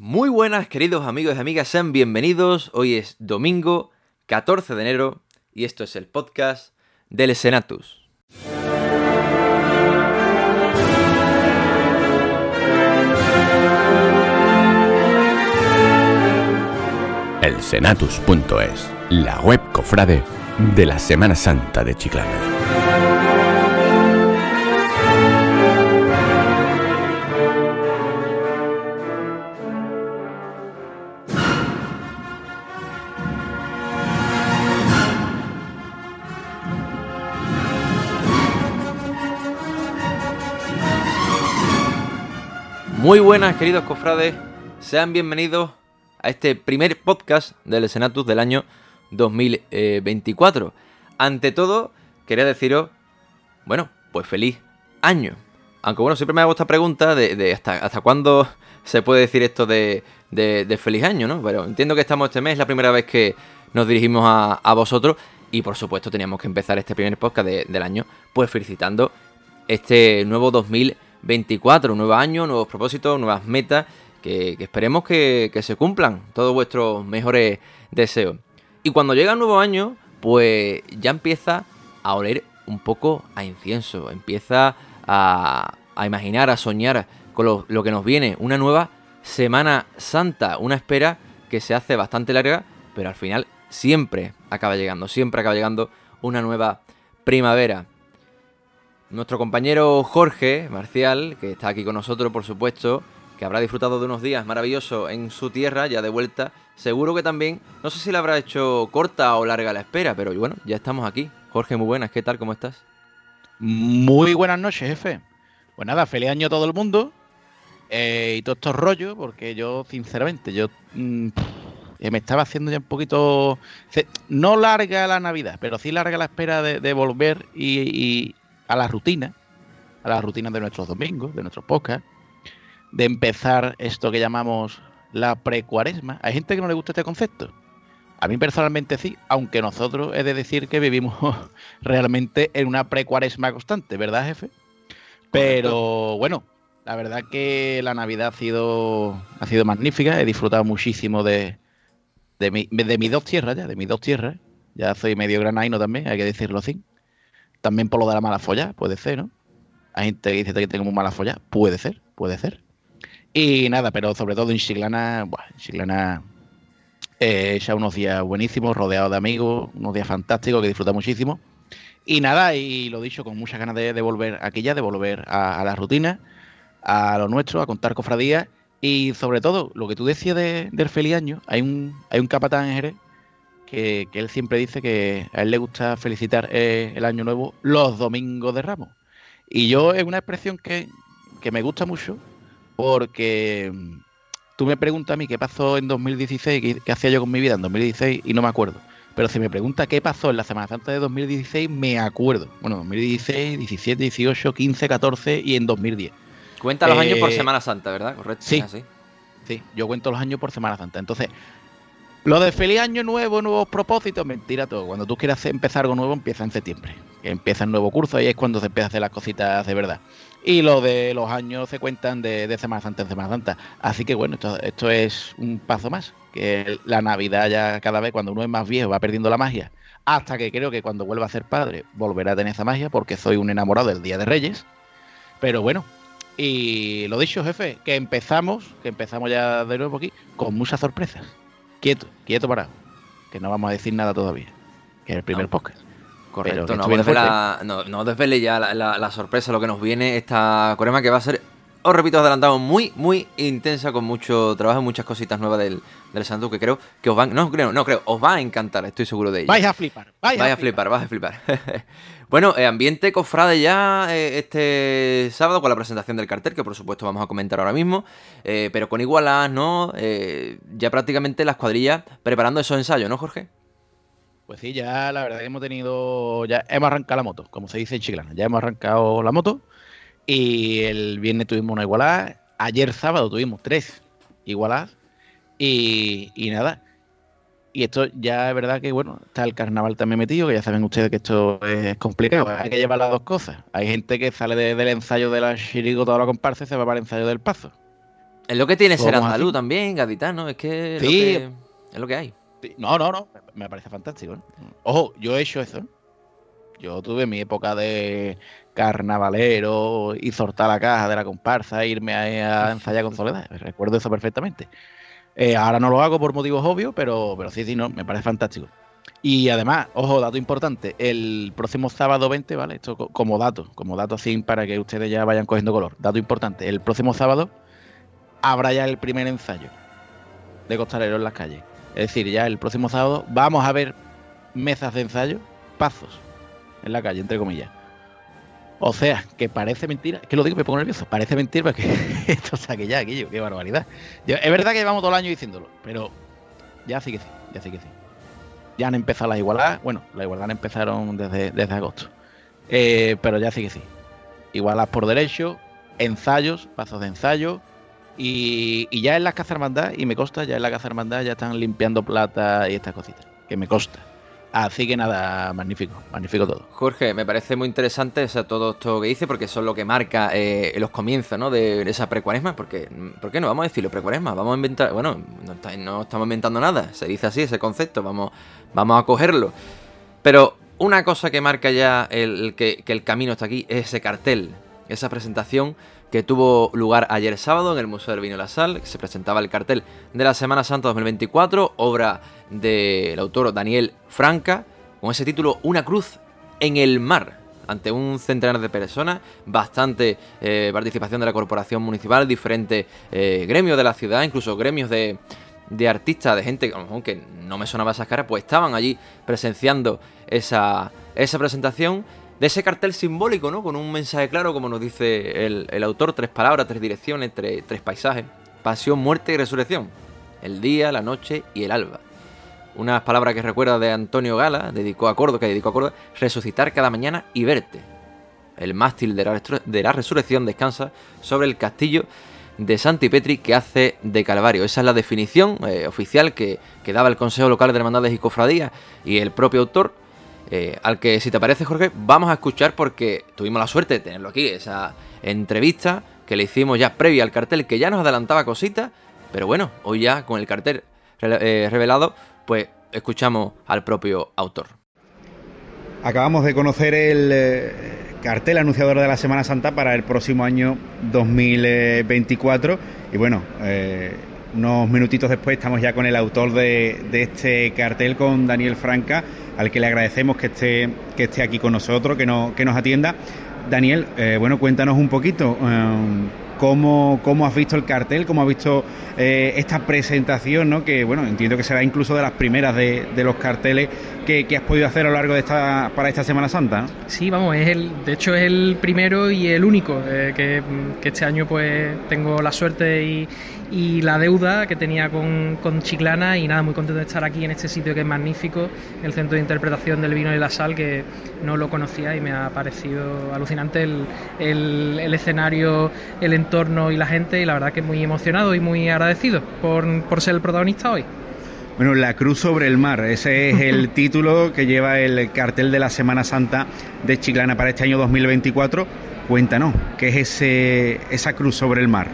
Muy buenas, queridos amigos y amigas, sean bienvenidos. Hoy es domingo 14 de enero y esto es el podcast del Senatus. El Senatus.es, la web cofrade de la Semana Santa de Chiclana. Muy buenas, queridos cofrades, sean bienvenidos a este primer podcast del Senatus del año 2024. Ante todo, quería deciros, bueno, pues feliz año. Aunque bueno, siempre me hago esta pregunta de, hasta, hasta cuándo se puede decir esto de, de- feliz año, ¿no? Pero entiendo que estamos este mes, es la primera vez que nos dirigimos a, a vosotros y por supuesto teníamos que empezar este primer podcast de- del año pues felicitando este nuevo 2024, un nuevo año, nuevos propósitos, nuevas metas, que, que esperemos que, se cumplan todos vuestros mejores deseos. Y cuando llega el nuevo año, pues ya empieza a oler un poco a incienso, empieza a, a imaginar, a soñar con lo, lo que nos viene, una nueva Semana Santa, una espera que se hace bastante larga, pero al final siempre acaba llegando, siempre acaba llegando una nueva primavera. Nuestro compañero Jorge Marcial, que está aquí con nosotros, por supuesto, que habrá disfrutado de unos días maravillosos en su tierra, ya de vuelta, seguro que también, no sé si le habrá hecho corta o larga la espera, pero bueno, ya estamos aquí. Jorge, muy buenas, ¿qué tal? ¿Cómo estás? Muy buenas noches, jefe. Pues nada, feliz año a todo el mundo. eh, y todos estos rollos, porque yo, sinceramente, yo mm, me estaba haciendo ya un poquito. No larga la Navidad, pero sí larga la espera de, volver y a la rutina, a la rutina de nuestros domingos, de nuestros podcasts, de empezar esto que llamamos la precuaresma. Hay gente que no le gusta este concepto. A mí personalmente sí, aunque nosotros he de decir que vivimos realmente en una precuaresma constante, ¿verdad, jefe? Pero bueno, la verdad que la Navidad ha sido, ha sido magnífica, he disfrutado muchísimo de, de, mi- de mis dos tierras ya, de mis dos tierras. Ya soy medio granaino también, hay que decirlo así. También por lo de la mala folla, puede ser, ¿no? Hay gente que dice que tengo muy mala folla, puede ser, puede ser. Y nada, pero sobre todo en Chiclana, buah, en Chiclana eh, unos días buenísimos, rodeado de amigos, unos días fantásticos que disfruta muchísimo. Y nada, y lo dicho, con muchas ganas de, de volver aquí ya, de volver a, a la rutina, a lo nuestro, a contar cofradías. Y sobre todo, lo que tú decías de- del feliz año, hay un, hay un capatán en Jerez que, que él siempre dice que a él le gusta felicitar eh, el año nuevo los domingos de Ramos. Y yo es una expresión que, que me gusta mucho porque mm, tú me preguntas a mí qué pasó en 2016, qué, qué hacía yo con mi vida en 2016 y no me acuerdo. Pero si me pregunta qué pasó en la Semana Santa de 2016, me acuerdo. Bueno, 2016, 17, 18, 15, 14 y en 2010. Cuenta los años por Eh, Semana Santa, ¿verdad? Correcto. sí. Sí, yo cuento los años por Semana Santa. Entonces, lo de feliz año nuevo, nuevos propósitos, mentira todo. Cuando tú quieras empezar algo nuevo, empieza en septiembre. Empieza el nuevo curso, ahí es cuando se empieza a hacer las cositas de verdad. Y lo de los años se cuentan de, de Semana Santa en Semana Santa. Así que bueno, esto, esto es un paso más. Que la Navidad ya cada vez, cuando uno es más viejo, va perdiendo la magia. Hasta que creo que cuando vuelva a ser padre, volverá a tener esa magia, porque soy un enamorado del Día de Reyes. Pero bueno, y lo dicho, jefe, que empezamos, que empezamos ya de nuevo aquí, con muchas sorpresas. Quieto, quieto parado. Que no vamos a decir nada todavía. Que es el primer No. podcast. Correcto, no, a desvelar- no, no desvele ya la, la- la sorpresa, lo que nos viene esta corema que va a ser, os repito, adelantado, muy, muy intensa, con mucho trabajo y muchas cositas nuevas del, del Santo que creo que os van, no creo, no creo, os va a encantar, estoy seguro de ello. Vais a flipar, vais, Vais a flipar, vais a flipar. bueno, eh, ambiente cofrade ya eh, este sábado con la presentación del cartel, que por supuesto vamos a comentar ahora mismo, eh, pero con igualas, ¿no? Ya prácticamente las cuadrillas preparando esos ensayos, ¿no, Jorge? Pues sí, ya la verdad que hemos tenido, ya hemos arrancado la moto, como se dice en chiclana. Ya hemos arrancado la moto y el viernes tuvimos una igualada. Ayer sábado tuvimos tres igualadas y nada. Y esto ya es verdad que, bueno, está el carnaval también metido, que ya saben ustedes que esto es complicado. Hay que llevar las dos cosas. Hay gente que sale de- del ensayo de la chirigota o la comparsa y se va para el ensayo del paso. Es lo que tiene ser Somos andaluz también, gaditano, es que es, Sí. lo que es lo que hay. No, no, no. Me parece fantástico. ¿no? Ojo, yo he hecho eso. ¿no? Yo tuve mi época de carnavalero y soltar la caja de la comparsa, e irme a, a ensayar con Soledad. Recuerdo eso perfectamente. Eh, ahora no lo hago por motivos obvios, pero, pero sí, sí, no, me parece fantástico. Y además, ojo, dato importante, el próximo sábado 20, ¿vale? Esto co- como dato, como dato así para que ustedes ya vayan cogiendo color. Dato importante, el próximo sábado habrá ya el primer ensayo de costalero en las calles. Es decir, ya el próximo sábado vamos a ver mesas de ensayo, pasos en la calle, entre comillas. O sea, que parece mentira, que lo digo, me pongo nervioso, parece mentira que esto saque ya, aquello, qué barbaridad. Es verdad que llevamos todo el año diciéndolo, pero ya sí que sí, ya sí que sí. Ya han empezado las igualadas, bueno, las igualadas empezaron desde, desde agosto, Eh, pero ya sí que sí. Igualadas por derecho, ensayos, pasos de ensayo, y, y ya en la Casa Hermandad, y me consta, ya en la Casa Hermandad ya están limpiando plata y estas cositas, que me consta. Así que nada, magnífico, magnífico todo. Jorge, me parece muy interesante todo esto que dice, porque eso es lo que marca eh, los comienzos ¿no? de esa precuaresma. Porque, ¿Por qué no vamos a decirlo precuaresma? Vamos a inventar. Bueno, no, está- no estamos inventando nada, se dice así ese concepto, vamos, vamos a cogerlo. Pero una cosa que marca ya el, el que, que el camino está aquí es ese cartel, esa presentación que tuvo lugar ayer sábado en el Museo del Vino la Sal, que se presentaba el cartel de la Semana Santa 2024, obra del autor Daniel Franca, con ese título Una cruz en el mar, ante un centenar de personas, bastante eh, participación de la corporación municipal, diferentes eh, gremios de la ciudad, incluso gremios de, de artistas, de gente que no me sonaba esas caras, pues estaban allí presenciando esa, esa presentación de ese cartel simbólico, ¿no? Con un mensaje claro, como nos dice el, autor, tres palabras, tres direcciones, tres, paisajes, pasión, muerte y resurrección, el día, la noche y el alba. Unas palabras que recuerda de Antonio Gala, dedicó a Córdoba, que dedicó a Córdoba, resucitar cada mañana y verte. El mástil de la, resurrección descansa sobre el castillo de Santi Petri que hace de Calvario. Esa es la definición eh, oficial que, que daba el Consejo Local de Hermandades y Cofradías y el propio autor, eh, al que si te parece Jorge, vamos a escuchar porque tuvimos la suerte de tenerlo aquí, esa entrevista que le hicimos ya previa al cartel, que ya nos adelantaba cositas, pero bueno, hoy ya con el cartel eh, revelado, pues escuchamos al propio autor. Acabamos de conocer el eh, cartel anunciador de la Semana Santa para el próximo año 2024 y bueno, unos minutitos después estamos ya con el autor de este cartel, con Daniel Franca, al que le agradecemos que esté, que esté aquí con nosotros, que, no, que nos atienda. Daniel, eh, bueno, cuéntanos un poquito eh, cómo, cómo has visto el cartel, cómo has visto eh, esta presentación, ¿no? que bueno, entiendo que será incluso de las primeras de, de los carteles que, has podido hacer a lo largo de esta para esta Semana Santa. Sí, vamos, es el, de hecho es el primero y el único eh, que, que este año pues tengo la suerte y, y la deuda que tenía con, con Chiclana y nada, muy contento de estar aquí en este sitio que es magnífico, el Centro de Interpretación del Vino y la Sal, que no lo conocía y me ha parecido alucinante el, el- el escenario, el entorno y la gente y la verdad que muy emocionado y muy agradecido por, por ser el protagonista hoy. Bueno, La Cruz sobre el Mar, ese es el título que lleva el cartel de la Semana Santa de Chiclana para este año 2024. Cuéntanos, ¿qué es ese, esa cruz sobre el mar?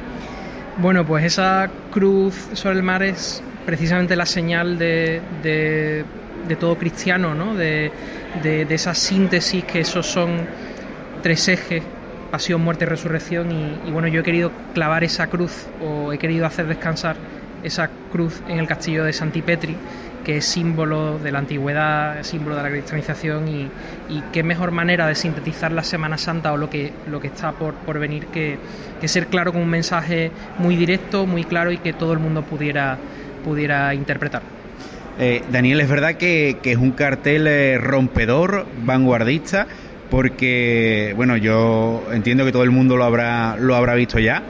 Bueno, pues esa cruz sobre el mar es precisamente la señal de, de- todo cristiano, ¿no? De, de- esa síntesis que esos son tres ejes, pasión, muerte resurrección. Y, y bueno, yo he querido clavar esa cruz o he querido hacer descansar esa cruz en el castillo de Santipetri, que es símbolo de la antigüedad, símbolo de la cristianización y, qué mejor manera de sintetizar la Semana Santa o lo que, lo que está por, por venir que, ser claro con un mensaje muy directo, muy claro y que todo el mundo pudiera, pudiera interpretar. Eh, Daniel, es verdad que, que es un cartel eh, rompedor, vanguardista, porque, bueno, yo entiendo que todo el mundo lo habrá, lo habrá visto ya,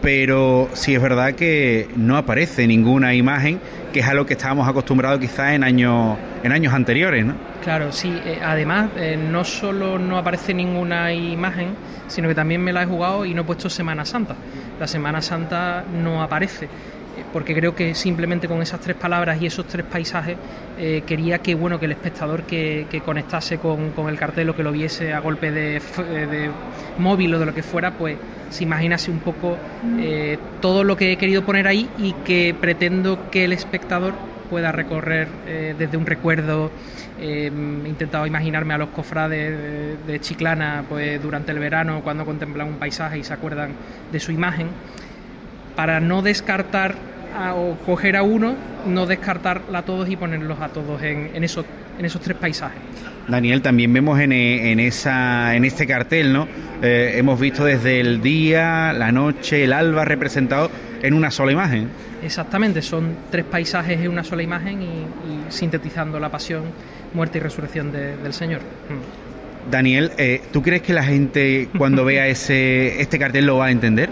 pero sí es verdad que no aparece ninguna imagen, que es a lo que estábamos acostumbrados quizás en años, en años anteriores, ¿no? Claro, sí. eh, además, eh, no solo no aparece ninguna imagen, sino que también me la he jugado y no he puesto Semana Santa. La Semana Santa no aparece. Porque creo que simplemente con esas tres palabras y esos tres paisajes eh, quería que bueno que el espectador que, conectase con, el cartel o que lo viese a golpe de, móvil o de lo que fuera, pues se imaginase un poco eh, todo lo que he querido poner ahí y que pretendo que el espectador pueda recorrer eh, desde un recuerdo. he intentado imaginarme a los cofrades de, Chiclana pues, durante el verano cuando contemplan un paisaje y se acuerdan de su imagen para no descartar o coger a uno, no descartarla a todos y ponerlos a todos en, esos, en esos tres paisajes. Daniel, también vemos en, esa, en este cartel, ¿no? Eh, hemos visto desde el día, la noche, el alba representado en una sola imagen. Exactamente, son tres paisajes en una sola imagen y, sintetizando la pasión, muerte y resurrección del Señor. Mm. Daniel, eh, ¿tú crees que la gente cuando vea ese, este cartel lo va a entender?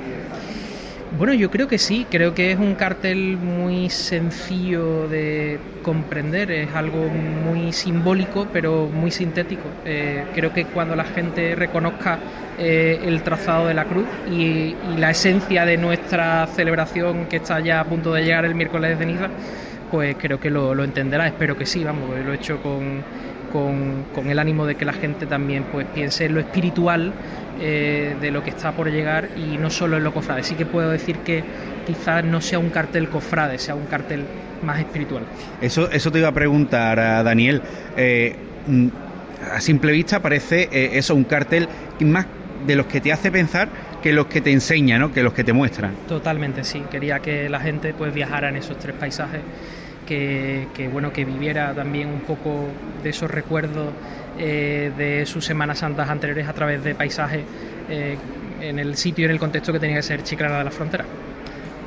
Bueno, yo creo que sí, creo que es un cartel muy sencillo de comprender, es algo muy simbólico pero muy sintético. Eh, creo que cuando la gente reconozca eh, el trazado de la cruz y, la esencia de nuestra celebración que está ya a punto de llegar el miércoles de ceniza, pues creo que lo, entenderá, espero que sí, vamos, lo he hecho con, con, el ánimo de que la gente también pues piense en lo espiritual eh, de lo que está por llegar y no solo en lo cofrade. Sí que puedo decir que quizás no sea un cartel cofrade, sea un cartel más espiritual. Eso, eso te iba a preguntar, a Daniel. Eh, mm, a simple vista parece eh, eso, un cartel más de los que te hace pensar que los que te enseña, ¿no? que los que te muestran. Totalmente, sí. Quería que la gente pues viajara en esos tres paisajes que, bueno, que viviera también un poco de esos recuerdos eh, de sus Semanas Santas anteriores a través de paisajes eh, en el sitio y en el contexto que tenía que ser Chiclana de la Frontera.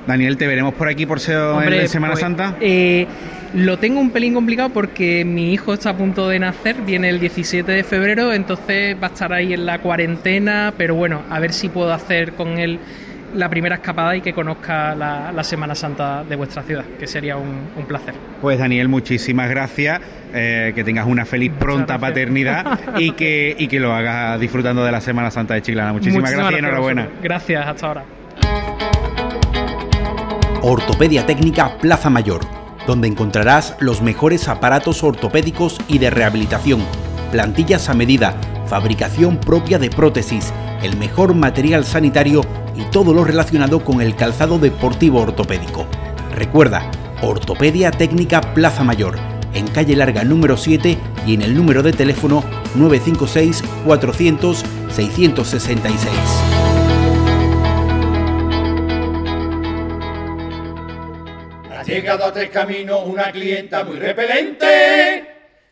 Daniel, ¿te veremos por aquí por en Semana pues, Santa? Eh, lo tengo un pelín complicado porque mi hijo está a punto de nacer, viene el 17 de febrero, entonces va a estar ahí en la cuarentena, pero bueno, a ver si puedo hacer con él la primera escapada y que conozca la, Semana Santa de vuestra ciudad, que sería un, placer. Pues Daniel, muchísimas gracias, eh, que tengas una feliz pronta paternidad y que, y que lo hagas disfrutando de la Semana Santa de Chiclana. Muchísimas, gracias y enhorabuena. Gracias, hasta ahora. Ortopedia Técnica Plaza Mayor, donde encontrarás los mejores aparatos ortopédicos y de rehabilitación, plantillas a medida, fabricación propia de prótesis, el mejor material sanitario y todo lo relacionado con el calzado deportivo ortopédico. Recuerda, Ortopedia Técnica Plaza Mayor, en calle larga número 7 y en el número de teléfono 956 400 666. Ha llegado a Tres Caminos una clienta muy repelente.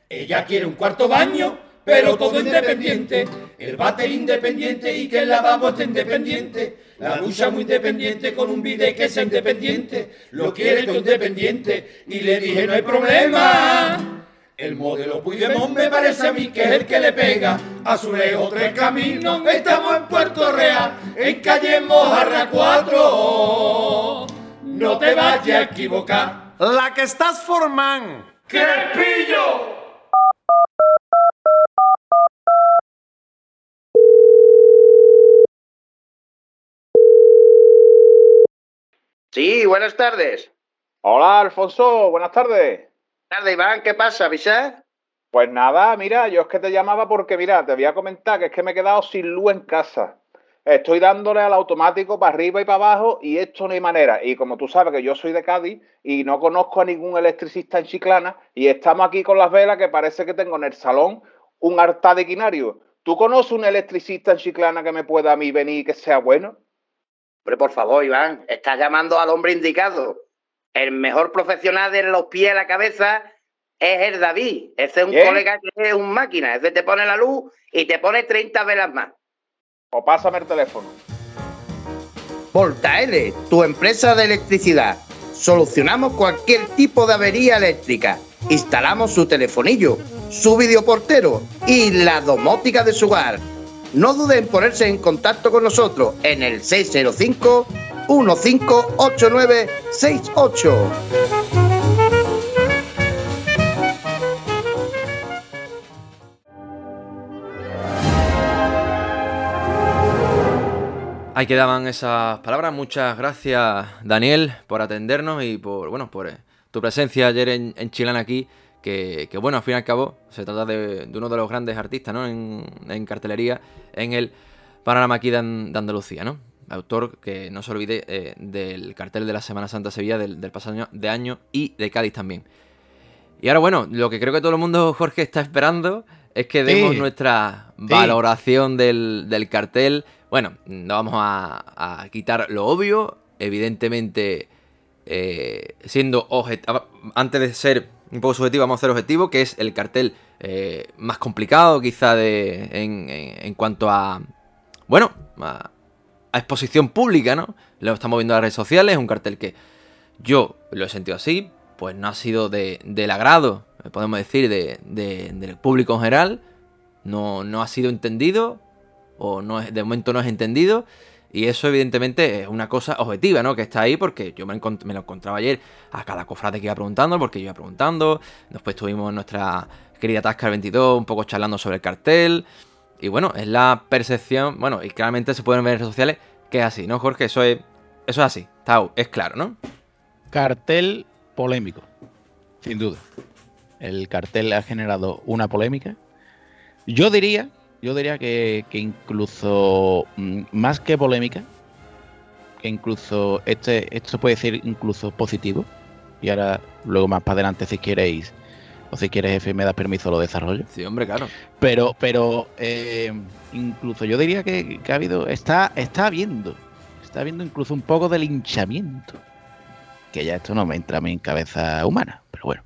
Ella quiere un cuarto baño pero todo independiente. El váter independiente y que el lavabo esté independiente. La ducha muy independiente con un bidé que sea independiente. Lo quiere todo independiente. Y le dije, no hay problema. El modelo Puigdemont me parece a mí que es el que le pega a su lejos tres caminos. Estamos en Puerto Real, en calle Mojarra 4. No te vayas a equivocar. La que estás formando. ¡Crepillo! Sí, buenas tardes. Hola, Alfonso, buenas tardes. Buenas tardes, Iván, ¿qué pasa, Visa? Pues nada, mira, yo es que te llamaba porque, mira, te voy a comentar que es que me he quedado sin luz en casa. Estoy dándole al automático para arriba y para abajo y esto no hay manera. Y como tú sabes que yo soy de Cádiz y no conozco a ningún electricista en Chiclana y estamos aquí con las velas que parece que tengo en el salón un altar de quinario. ¿Tú conoces un electricista en Chiclana que me pueda a mí venir y que sea bueno? Hombre, por favor, Iván, estás llamando al hombre indicado. El mejor profesional de los pies a la cabeza es el David. Ese es un colega que es un máquina. Ese te pone la luz y te pone 30 velas más. O pásame el teléfono. Voltaele, tu empresa de electricidad. Solucionamos cualquier tipo de avería eléctrica. Instalamos su telefonillo, su videoportero y la domótica de su hogar no duden en ponerse en contacto con nosotros en el 605 158968. Ahí quedaban esas palabras. Muchas gracias, Daniel, por atendernos y por, bueno, por eh, tu presencia ayer en, en Chilana aquí. Que, que, bueno, al fin y al cabo, se trata de, de uno de los grandes artistas, ¿no? En, en cartelería, en el panorama aquí de, de, Andalucía, ¿no? Autor que no se olvide eh, del cartel de la Semana Santa Sevilla del, del pasado año, de año y de Cádiz también. Y ahora, bueno, lo que creo que todo el mundo, Jorge, está esperando es que demos Sí. nuestra Sí. valoración del, del cartel. Bueno, no vamos a, a quitar lo obvio, evidentemente, eh, siendo objetivo, antes de ser un poco subjetivo, vamos a ser objetivo, que es el cartel eh, más complicado quizá de, en, en- cuanto a, bueno, a, exposición pública, ¿no? Lo estamos viendo en las redes sociales, es un cartel que yo lo he sentido así, pues no ha sido de, del agrado, eh, podemos decir, de, de- del público en general, no, no ha sido entendido, o no es, de momento no es entendido, y eso evidentemente es una cosa objetiva, ¿no? Que está ahí porque yo me, lo encontraba ayer a cada cofrade que iba preguntando, porque yo iba preguntando, después tuvimos nuestra querida Tascar 22 un poco charlando sobre el cartel, y bueno, es la percepción, bueno, y claramente se pueden ver en redes sociales que es así, ¿no, Jorge? Eso es, eso es así, está, es claro, ¿no? Cartel polémico, sin duda. El cartel ha generado una polémica. Yo diría, yo diría que, que incluso mm, más que polémica, que incluso este, esto puede ser incluso positivo. Y ahora, luego más para adelante, si queréis, o si quieres, jefe, me das permiso, lo desarrollo. Sí, hombre, claro. Pero, pero eh, incluso yo diría que, que ha habido, está, está habiendo, está habiendo incluso un poco de linchamiento. Que ya esto no me entra a mí en cabeza humana, pero bueno.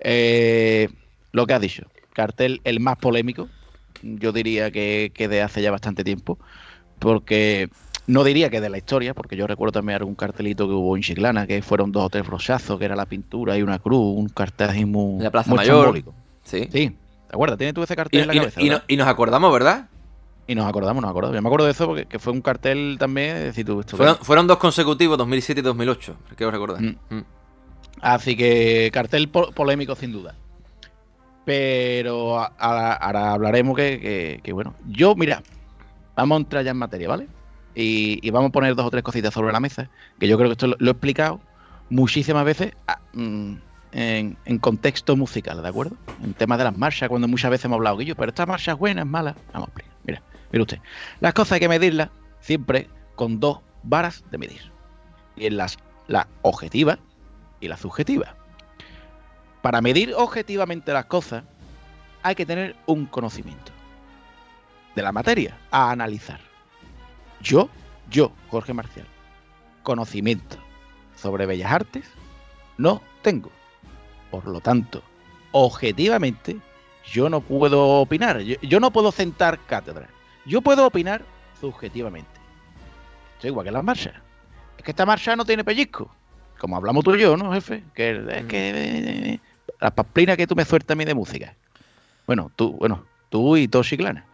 Eh, lo que has dicho, cartel el más polémico, yo diría que, que de hace ya bastante tiempo, porque no diría que de la historia, porque yo recuerdo también algún cartelito que hubo en Chiclana, que fueron dos o tres brochazos, que era la pintura y una cruz, un cartel muy, la Plaza muy Mayor. simbólico. Sí. Sí, ¿te acuerdas? ¿Tienes tú ese Y, cartel en la y- cabeza? y no- y nos acordamos, ¿verdad? Y nos acordamos, nos acordamos. Yo me acuerdo de eso porque que fue un cartel también. Decir, tú, esto Fueron, fueron dos consecutivos, 2007 y 2008, quiero recordar. Mm. Mm. Así que cartel po- polémico sin duda. Pero ahora hablaremos que, bueno. Yo, mira, vamos a entrar ya en materia, ¿vale? Y, vamos a poner dos o tres cositas sobre la mesa. Que yo creo que esto lo, he explicado muchísimas veces ah, mm, en, contexto musical, ¿de acuerdo? En temas de las marchas, cuando muchas veces hemos hablado yo, pero esta marcha es buena, es mala. Vamos a explicar. Mira, mire usted. Las cosas hay que medirlas siempre con dos varas de medir. Y en las la objetiva y la subjetiva. Para medir objetivamente las cosas hay que tener un conocimiento de la materia a analizar. Yo, yo, Jorge Marcial, conocimiento sobre bellas artes no tengo. Por lo tanto, objetivamente, yo no puedo opinar. Yo, no puedo sentar cátedra. Yo puedo opinar subjetivamente. Esto es igual que las marchas. Es que esta marcha no tiene pellizco. Como hablamos tú y yo, ¿no, jefe? Que es que eh, la pamplina que tú me sueltas a mí de música. Bueno, tú, bueno, tú y todo Chiclana.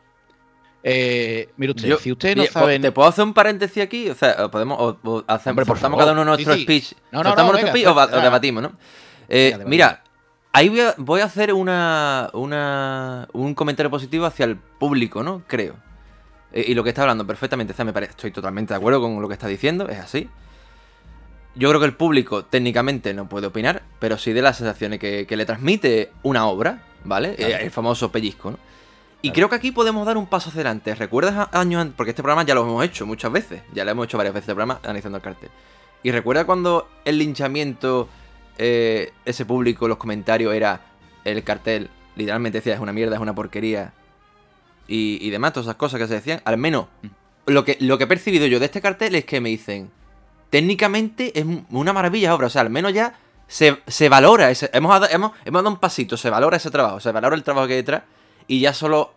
Eh, mire usted, Yo- si usted no sabe. ¿Te puedo hacer un paréntesis aquí? O sea, podemos. O, o hacemos, Hombre, cada uno nuestro Sí, sí. speech. No, no, no, nuestro venga, speech o, debatimos, ¿no? Eh, Venga, mira, ahí voy a, voy a hacer una, una, un comentario positivo hacia el público, ¿no? Creo. Eh, y lo que está hablando perfectamente, o sea, me parece, estoy totalmente de acuerdo con lo que está diciendo, es así. Yo creo que el público técnicamente no puede opinar, pero sí de las sensaciones que, que le transmite una obra, ¿vale? Claro. Eh, el famoso pellizco, ¿no? Y Claro. creo que aquí podemos dar un paso hacia adelante. ¿Recuerdas años antes? Porque este programa ya lo hemos hecho muchas veces. Ya lo hemos hecho varias veces el programa analizando el cartel. Y recuerda cuando el linchamiento, eh, ese público, los comentarios era el cartel, literalmente decía es una mierda, es una porquería. Y, y demás, todas esas cosas que se decían. Al menos lo que, lo que he percibido yo de este cartel es que me dicen, técnicamente es una maravilla obra. O sea, al menos ya se, se valora. Ese, hemos, hemos, hemos dado un pasito, se valora ese trabajo, se valora el trabajo que hay detrás. Y ya solo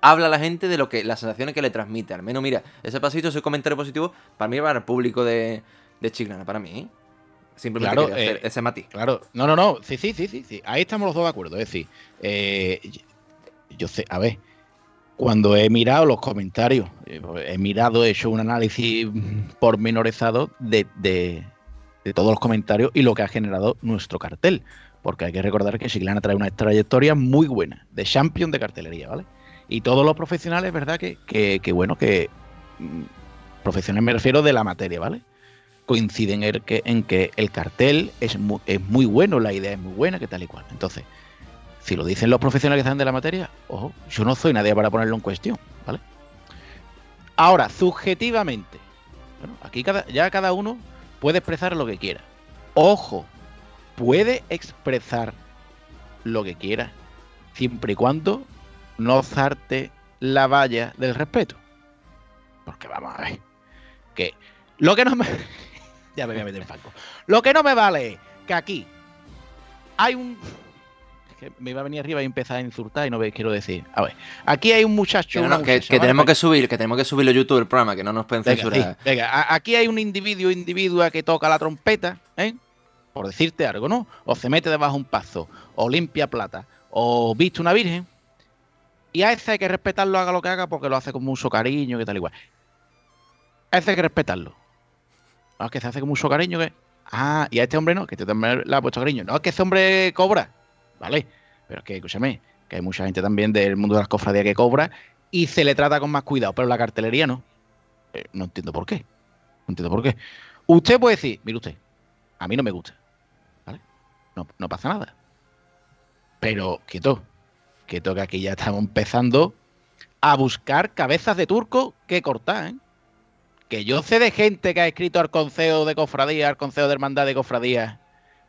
habla la gente de lo que las sensaciones que le transmite. Al menos, mira, ese pasito, ese comentario positivo, para mí, para el público de, de Chiclana, para mí. ¿eh? Simplemente Claro, hacer eh, ese matiz. Claro, no, no, no, sí, sí, sí, sí, sí. Ahí estamos los dos de acuerdo. Es decir, eh, yo sé, a ver, cuando he mirado los comentarios, eh, he mirado, he hecho un análisis pormenorizado de, de, de todos los comentarios y lo que ha generado nuestro cartel. Porque hay que recordar que Chiclana trae una trayectoria muy buena, de champion de cartelería, ¿vale? Y todos los profesionales, ¿verdad? Que, que, que bueno, que mm, profesionales me refiero de la materia, ¿vale? Coinciden en que, en que el cartel es muy, es muy bueno, la idea es muy buena, que tal y cual. Entonces, si lo dicen los profesionales que están de la materia, ojo, yo no soy nadie para ponerlo en cuestión, ¿vale? Ahora, subjetivamente, bueno, aquí cada, ya cada uno puede expresar lo que quiera. Ojo, puede expresar lo que quiera, siempre y cuando no zarte la valla del respeto. Porque vamos a ver, que lo que no me... ya me voy a meter en. Lo que no me vale que aquí hay un... que me iba a venir arriba y empezar a insultar y no veis quiero decir. A ver, aquí hay un muchacho... Que, no, no, que- muchacha, que ¿vale? tenemos que subir, que tenemos que subirlo YouTube el programa, que no nos pueden Venga, censurar. sí, venga, aquí hay un individuo individua que toca la trompeta, ¿eh? Por decirte algo, ¿no? O se mete debajo de un pazo, o limpia plata, o viste una virgen. Y a ese hay que respetarlo, haga lo que haga, porque lo hace con mucho cariño, que tal igual. A ese hay que respetarlo. No, es que se hace con mucho cariño, que. Ah, y a este hombre no, que este hombre le ha puesto cariño. No, es que ese hombre cobra. Vale. Pero es que, escúchame, que hay mucha gente también del mundo de las cofradías que cobra y se le trata con más cuidado, pero la cartelería no. Eh, no entiendo por qué. No entiendo por qué. Usted puede decir, mire usted, a mí no me gusta. ¿Vale? No, no pasa nada. Pero, quieto, quieto que aquí ya estamos empezando a buscar cabezas de turco que cortar, ¿eh? Que yo sé de gente que ha escrito al consejo de cofradía, al consejo de hermandad de cofradía,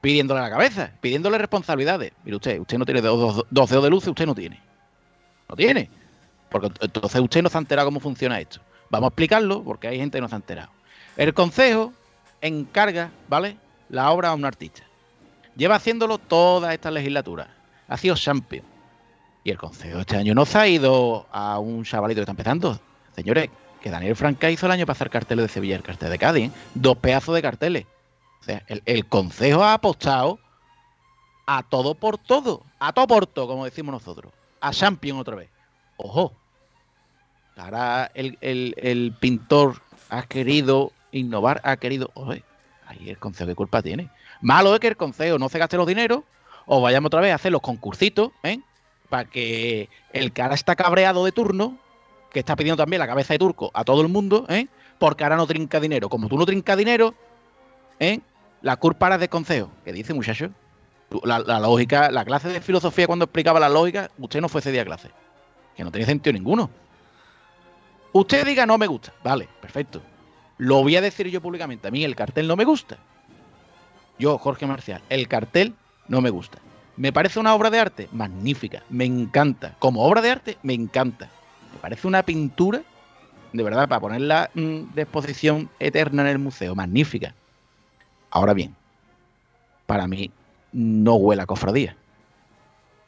pidiéndole la cabeza, pidiéndole responsabilidades. Mire usted, usted no tiene dos, dos- dos dedos de luz, usted no tiene. No tiene. Porque entonces usted no se ha enterado cómo funciona esto. Vamos a explicarlo porque hay gente que no se ha enterado. El consejo encarga, ¿vale? La obra a un artista. Lleva haciéndolo toda esta legislatura. Ha sido champion. Y el consejo este año no se ha ido a un chavalito que está empezando. Señores, que Daniel Franca hizo el año pasar carteles de Sevilla y el cartel de Cádiz. ¿eh? Dos pedazos de carteles. O sea, el, el consejo ha apostado a todo por todo. A todo por todo, como decimos nosotros. A champion otra vez. Ojo. Ahora el, el- pintor ha querido innovar, ha querido. Oye, ahí el consejo, ¿qué culpa tiene? Malo es que el consejo no se gaste los dineros o vayamos otra vez a hacer los concursitos, ¿eh? Para que el que ahora está cabreado de turno, que está pidiendo también la cabeza de turco a todo el mundo, ¿eh? Porque ahora no trinca dinero. Como tú no trincas dinero, ¿eh? La es del consejo. ¿Qué dice, muchacho? La, lógica, la clase de filosofía cuando explicaba la lógica, usted no fue ese día clase. Que no tiene sentido ninguno. Usted diga no me gusta. Vale, perfecto. Lo voy a decir yo públicamente. A mí el cartel no me gusta. Yo, Jorge Marcial, el cartel no me gusta. ¿Me parece una obra de arte? Magnífica. Me encanta. Como obra de arte, me encanta. Me parece una pintura, de verdad, para ponerla mm, de exposición eterna en el museo. Magnífica. Ahora bien, para mí no huele a cofradía.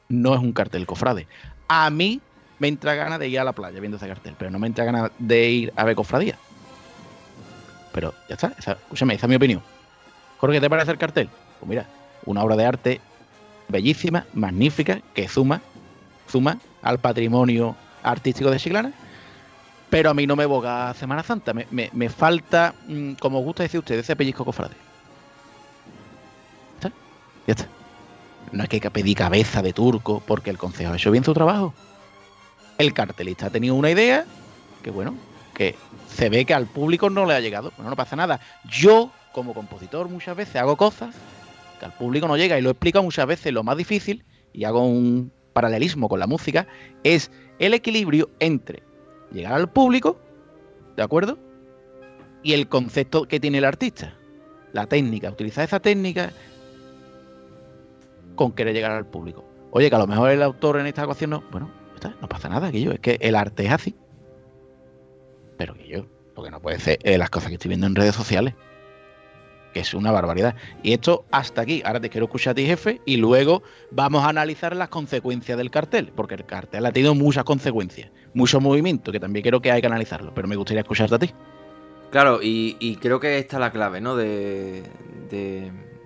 No es un cartel cofrade. A mí me entra ganas de ir a la playa viendo ese cartel, pero no me entra ganas de ir a ver cofradía. Pero ya está, esa, escúchame, esa es mi opinión. Jorge, ¿qué te parece el cartel? Pues mira, una obra de arte bellísima, magnífica, que suma, suma al patrimonio artístico de Chiclana, pero a mí no me boga Semana Santa, me, me- me falta, mm, como gusta decir usted, ese pellizco cofrade. ¿Ya está? No hay que pedir cabeza de turco porque el consejo ha hecho bien su trabajo. El cartelista ha tenido una idea que, bueno, que se ve que al público no le ha llegado. Bueno, no pasa nada. Yo, como compositor, muchas veces hago cosas que al público no llega y lo explico muchas veces. Lo más difícil, y hago un paralelismo con la música, es el equilibrio entre llegar al público, ¿de acuerdo? Y el concepto que tiene el artista. La técnica, utilizar esa técnica con querer llegar al público. Oye, que a lo mejor el autor en esta ocasión no. Bueno, no pasa nada, que yo. Es que el arte es así. Pero que yo, lo no puede ser las cosas que estoy viendo en redes sociales. Que es una barbaridad. Y esto hasta aquí. Ahora te quiero escuchar a ti, jefe, y luego vamos a analizar las consecuencias del cartel. Porque el cartel ha tenido muchas consecuencias, mucho movimiento, que también creo que hay que analizarlo. Pero me gustaría escucharte a ti. Claro, y, creo que esta es la clave, ¿no? De-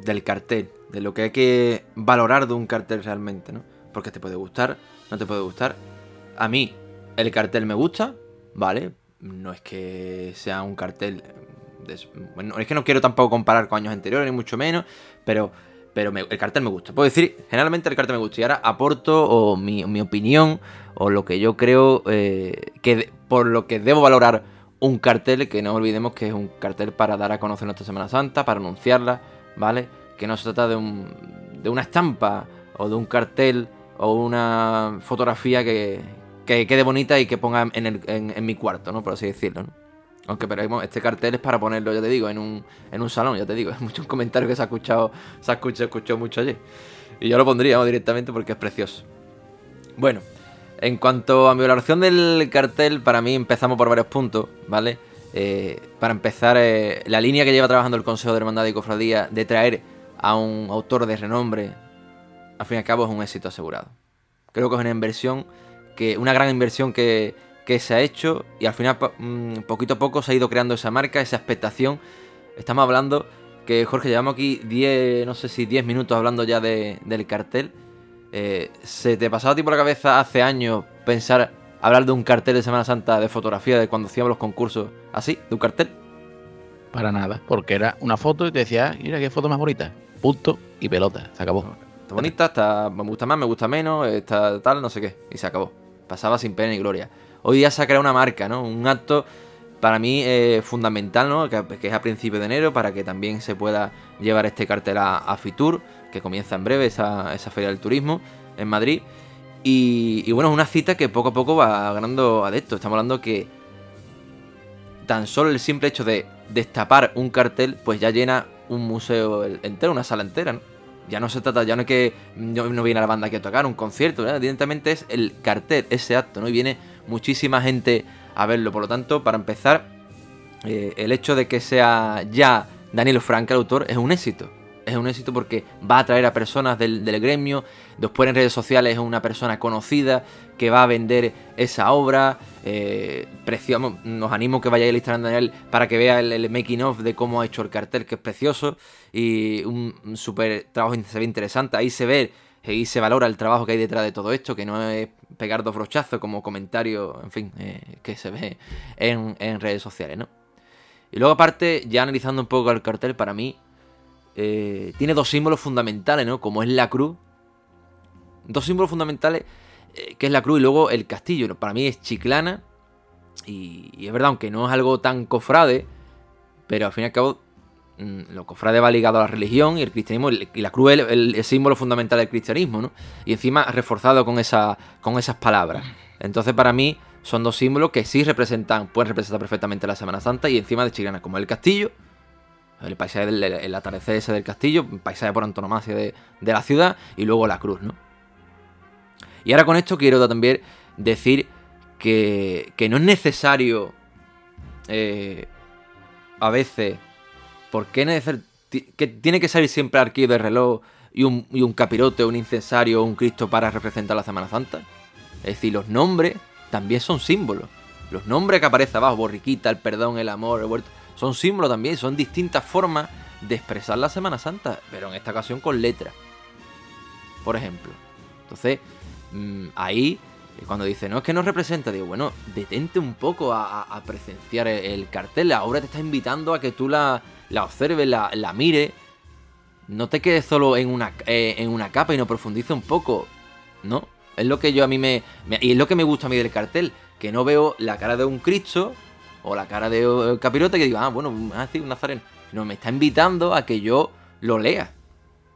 del cartel, de lo que hay que valorar de un cartel realmente, ¿no? Porque te puede gustar, no te puede gustar. A mí, el cartel me gusta, ¿vale? No es que sea un cartel. de- bueno, es que no quiero tampoco comparar con años anteriores, ni mucho menos, pero, pero el cartel me gusta. Puedo decir, generalmente el cartel me gusta. Y ahora aporto o mi, opinión o lo que yo creo eh, que por lo que debo valorar un cartel que no olvidemos que es un cartel para dar a conocer nuestra Semana Santa, para anunciarla, ¿vale? Que no se trata de, un, de una estampa o de un cartel o una fotografía que, que quede bonita y que ponga en, el, en, mi cuarto, ¿no? Por así decirlo, ¿no? Aunque pero este cartel es para ponerlo, ya te digo, en un, en un salón, ya te digo. Es mucho un comentario que se ha escuchado, se ha escuchado, mucho allí. Y yo lo pondría directamente porque es precioso. Bueno, en cuanto a mi valoración del cartel, para mí empezamos por varios puntos, ¿vale? Eh, para empezar, eh, la línea que lleva trabajando el Consejo de Hermandad y Cofradía de traer a un autor de renombre, al fin y al cabo es un éxito asegurado. Creo que es una inversión, que, una gran inversión que, que se ha hecho y al final, mm, poquito a poco, se ha ido creando esa marca, esa expectación. Estamos hablando que, Jorge, llevamos aquí 10, no sé si 10 minutos hablando ya del cartel eh, ¿Se te pasaba a ti por la cabeza hace años pensar hablar de un cartel de Semana Santa de fotografía de cuando hacíamos los concursos así, de un cartel? Para nada, porque era una foto y te decía, mira qué foto más bonita. Punto y pelota, se acabó. Está bonita, está, me gusta más, me gusta menos, está tal, no sé qué. Y se acabó. Pasaba sin pena ni gloria. Hoy día se ha creado una marca, ¿no? Un acto para mí eh, fundamental, ¿no? Que, es a principio de enero para que también se pueda llevar este cartel a Fitur que comienza en breve esa, Feria del Turismo en Madrid. Y, bueno, es una cita que poco a poco va ganando adeptos. Estamos hablando que tan solo el simple hecho de destapar un cartel, pues ya llena un museo entero, una sala entera, Ya no se trata, ya no es que no, viene la banda aquí a tocar, un concierto, evidentemente es el cartel, ese acto, ¿no? Y viene muchísima gente a verlo. Por lo tanto, para empezar, eh, el hecho de que sea ya Daniel Frank el autor es un éxito es un éxito porque va a atraer a personas del, gremio, después en redes sociales es una persona conocida que va a vender esa obra. Eh, nos animo que vayáis al Instagram de él para que vea el, making of de cómo ha hecho el cartel, que es precioso y un, súper trabajo se ve interesante. Ahí se ve y se valora el trabajo que hay detrás de todo esto, que no es pegar dos brochazos como comentario, en fin, eh, que se ve en, en redes sociales, ¿no? Y luego aparte, ya analizando un poco el cartel, para mí eh, tiene dos símbolos fundamentales, ¿no? Como es la cruz. Dos símbolos fundamentales, eh, que es la cruz y luego el castillo. Para mí es chiclana. Y, es verdad, aunque no es algo tan cofrade, pero al fin y al cabo, mm, lo cofrade va ligado a la religión y el cristianismo. Y la cruz es el, símbolo fundamental del cristianismo, ¿no? Y encima reforzado con, esa, con esas palabras. Entonces, para mí, son dos símbolos que sí representan, pueden representar perfectamente la Semana Santa y encima de chiclana, como el castillo el paisaje del atardecer ese del castillo, paisaje por antonomasia de, la ciudad y luego la cruz, ¿no? Y ahora con esto quiero también decir que, que no es necesario eh, a veces, ¿por qué que tiene que salir siempre arquillo de reloj y un, y un capirote, un incensario o un Cristo para representar la Semana Santa? Es decir, los nombres también son símbolos. Los nombres que aparecen abajo, borriquita, el perdón, el amor, el huerto, son símbolos también, son distintas formas de expresar la Semana Santa, pero en esta ocasión con letras. Por ejemplo. Entonces, mm, ahí, cuando dice, no es que no representa, digo, bueno, detente un poco a, presenciar el, cartel. Ahora te está invitando a que tú la, la observes, la, la mires. No te quedes solo en una, eh, en una capa y no profundice un poco. ¿No? Es lo que yo a mí me, me, Y es lo que me gusta a mí del cartel. Que no veo la cara de un Cristo o la cara de Capirote que digo, ah, bueno, así un nazareno. No, me está invitando a que yo lo lea.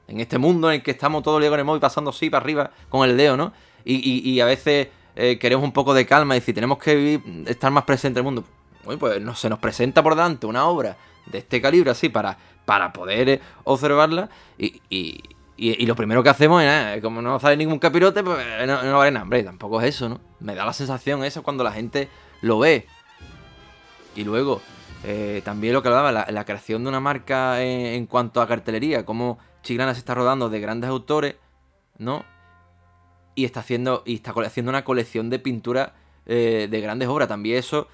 En este mundo en el que estamos todos el móvil pasando así para arriba con el dedo, ¿no? Y, a veces eh, queremos un poco de calma y si tenemos que estar más presente en el mundo. Bueno, pues no, se nos presenta por delante una obra de este calibre así para, para poder eh, observarla y, y, lo primero que hacemos es, como no sale ningún capirote, pues no, no vale nada, hombre, tampoco es eso, ¿no? Me da la sensación eso cuando la gente lo ve y luego, eh, también lo que hablaba, la, creación de una marca en, cuanto a cartelería, como Chiclana se está rodando de grandes autores, ¿no? Y está haciendo, y está haciendo una colección de pinturas eh, de grandes obras. También eso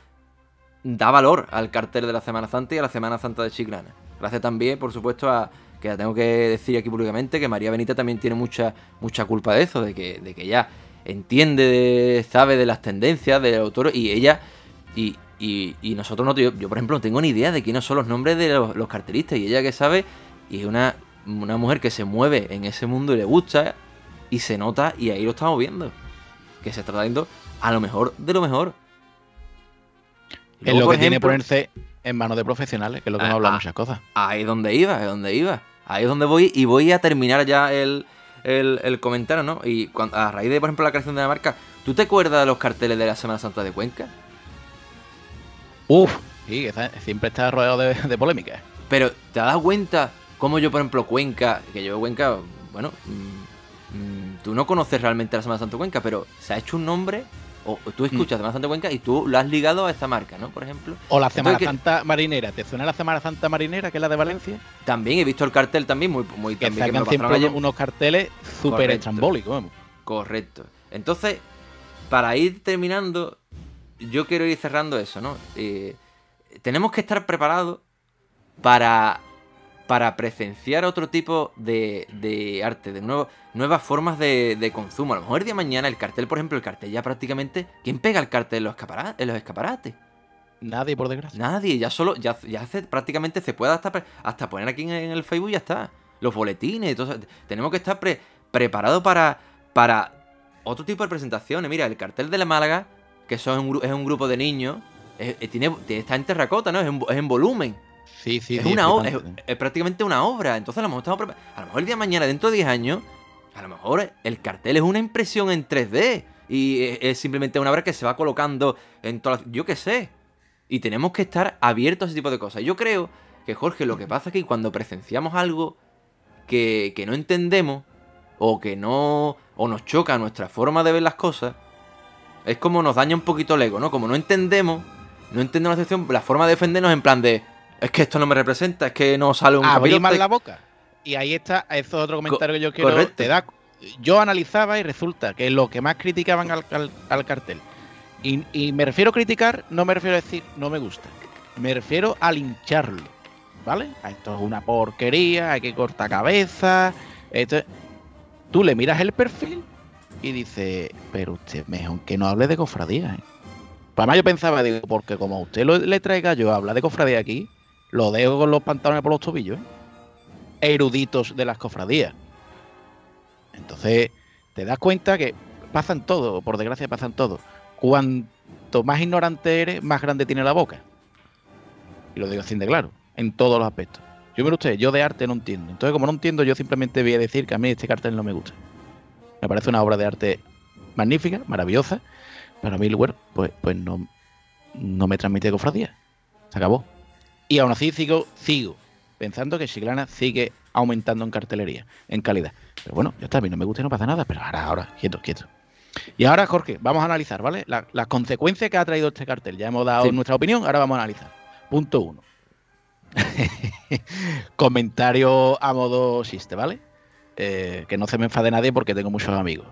da valor al cartel de la Semana Santa y a la Semana Santa de Chiclana. Gracias también, por supuesto, a que la tengo que decir aquí públicamente, que María Benita también tiene mucha, mucha culpa de eso, de que, de que ella entiende, sabe de las tendencias del autor y ella, y, y, nosotros no, yo, por ejemplo no tengo ni idea de quiénes son los nombres de los, cartelistas y ella que sabe y es una, una mujer que se mueve en ese mundo y le gusta y se nota y ahí lo estamos viendo. Que se está trayendo a lo mejor de lo mejor. Y Es luego, lo que tiene ejemplo, ponerse en manos de profesionales, que es lo que Ah, hemos hablado ah. muchas cosas. Ahí es donde iba, es donde iba. Ahí es donde voy y voy a terminar ya el, el- el comentario, ¿no? Y cuan- a raíz de, por ejemplo, la creación de la marca, ¿tú te acuerdas de los carteles de la Semana Santa de Cuenca? Uf, sí, siempre está rodeado de, de polémica. Pero, ¿te has dado cuenta cómo yo, por ejemplo, Cuenca, que yo Cuenca, bueno, mm, mm, tú no conoces realmente la Semana Santa Cuenca, pero se ha hecho un nombre, o o tú escuchas Semana Santa Cuenca y tú lo has ligado a esta marca, ¿no? Por ejemplo. O la Entonces, Semana que- Santa Marinera. ¿Te suena la Semana Santa Marinera, que es la de Valencia? También he visto el cartel también, muy, muy Que también que me siempre unos, ayer. unos carteles súper estrambólicos, vamos. Correcto. Entonces, para ir terminando, yo quiero ir cerrando eso, ¿no? Eh, tenemos que estar preparados para, para presenciar otro tipo de, de arte, de nuevo, nuevas formas de, de consumo. A lo mejor el día de mañana el cartel, por ejemplo, el cartel ya prácticamente... ¿Quién pega el cartel en los, escapara- en los escaparates? Nadie, por desgracia. Nadie, ya solo, ya, ya hace, prácticamente se puede hasta, hasta poner aquí en, en el Facebook y ya está. Los boletines, tenemos que estar pre- preparados para, para otro tipo de presentaciones. Mira, el cartel de la Málaga, que eso es un, grupo de niños, es- es- tiene, está en terracota, ¿no? Es en, vo- es en volumen. Sí, sí, es, sí, una es, prácticamente una obra. Entonces a lo mejor estamos A lo mejor el día de mañana, dentro de 10 años, a lo mejor el cartel es una impresión en 3D. Y es, es simplemente una obra que se va colocando en todas las... Yo qué sé. Y tenemos que estar abiertos a ese tipo de cosas. Yo creo que, Jorge, lo que pasa es que cuando presenciamos algo que, que no entendemos, o que no. o nos choca nuestra forma de ver las cosas, es como nos daña un poquito el ego, ¿no? Como no entendemos, no entendemos la situación, la forma de defendernos en plan de. Es que esto no me representa, es que no sale un Abrir capirote". más la boca. Y ahí está, eso es otro comentario que yo quiero. correcto. Te da, yo analizaba y resulta que lo que más criticaban al, al- al cartel. Y, y me refiero a criticar, no me refiero a decir no me gusta. Me refiero a lincharlo. ¿Vale? Esto es una porquería, hay que cortar cabeza. Esto... Tú le miras el perfil y dices, pero usted mejor que no hable de cofradía. ¿eh? Para más yo pensaba, digo, porque como usted lo- le traiga yo a hablar de cofradía aquí, lo dejo con los pantalones por los tobillos. ¿eh? eruditos de las cofradías. Entonces, te das cuenta que pasan todo, por desgracia pasan todo. Cuanto más ignorante eres, más grande tiene la boca. Y lo digo así de claro, en todos los aspectos. Yo, mire usted, yo de arte no entiendo. Entonces, como no entiendo, yo simplemente voy a decir que a mí este cartel no me gusta. Me parece una obra de arte magnífica, maravillosa. Pero a mí, bueno, pues, pues no, no me transmite cofradía. Se acabó. Y aún así sigo, sigo pensando que Chiclana sigue aumentando en cartelería, en calidad. Pero bueno, ya está, a mí no me gusta y no pasa nada, pero ahora, ahora, quieto, quieto. Y ahora, Jorge, vamos a analizar, ¿vale? La- las consecuencias que ha traído este cartel. Ya hemos dado Sí. nuestra opinión, ahora vamos a analizar. Punto uno. Comentario a modo chiste, ¿vale? Eh, que no se me enfade nadie porque tengo muchos amigos.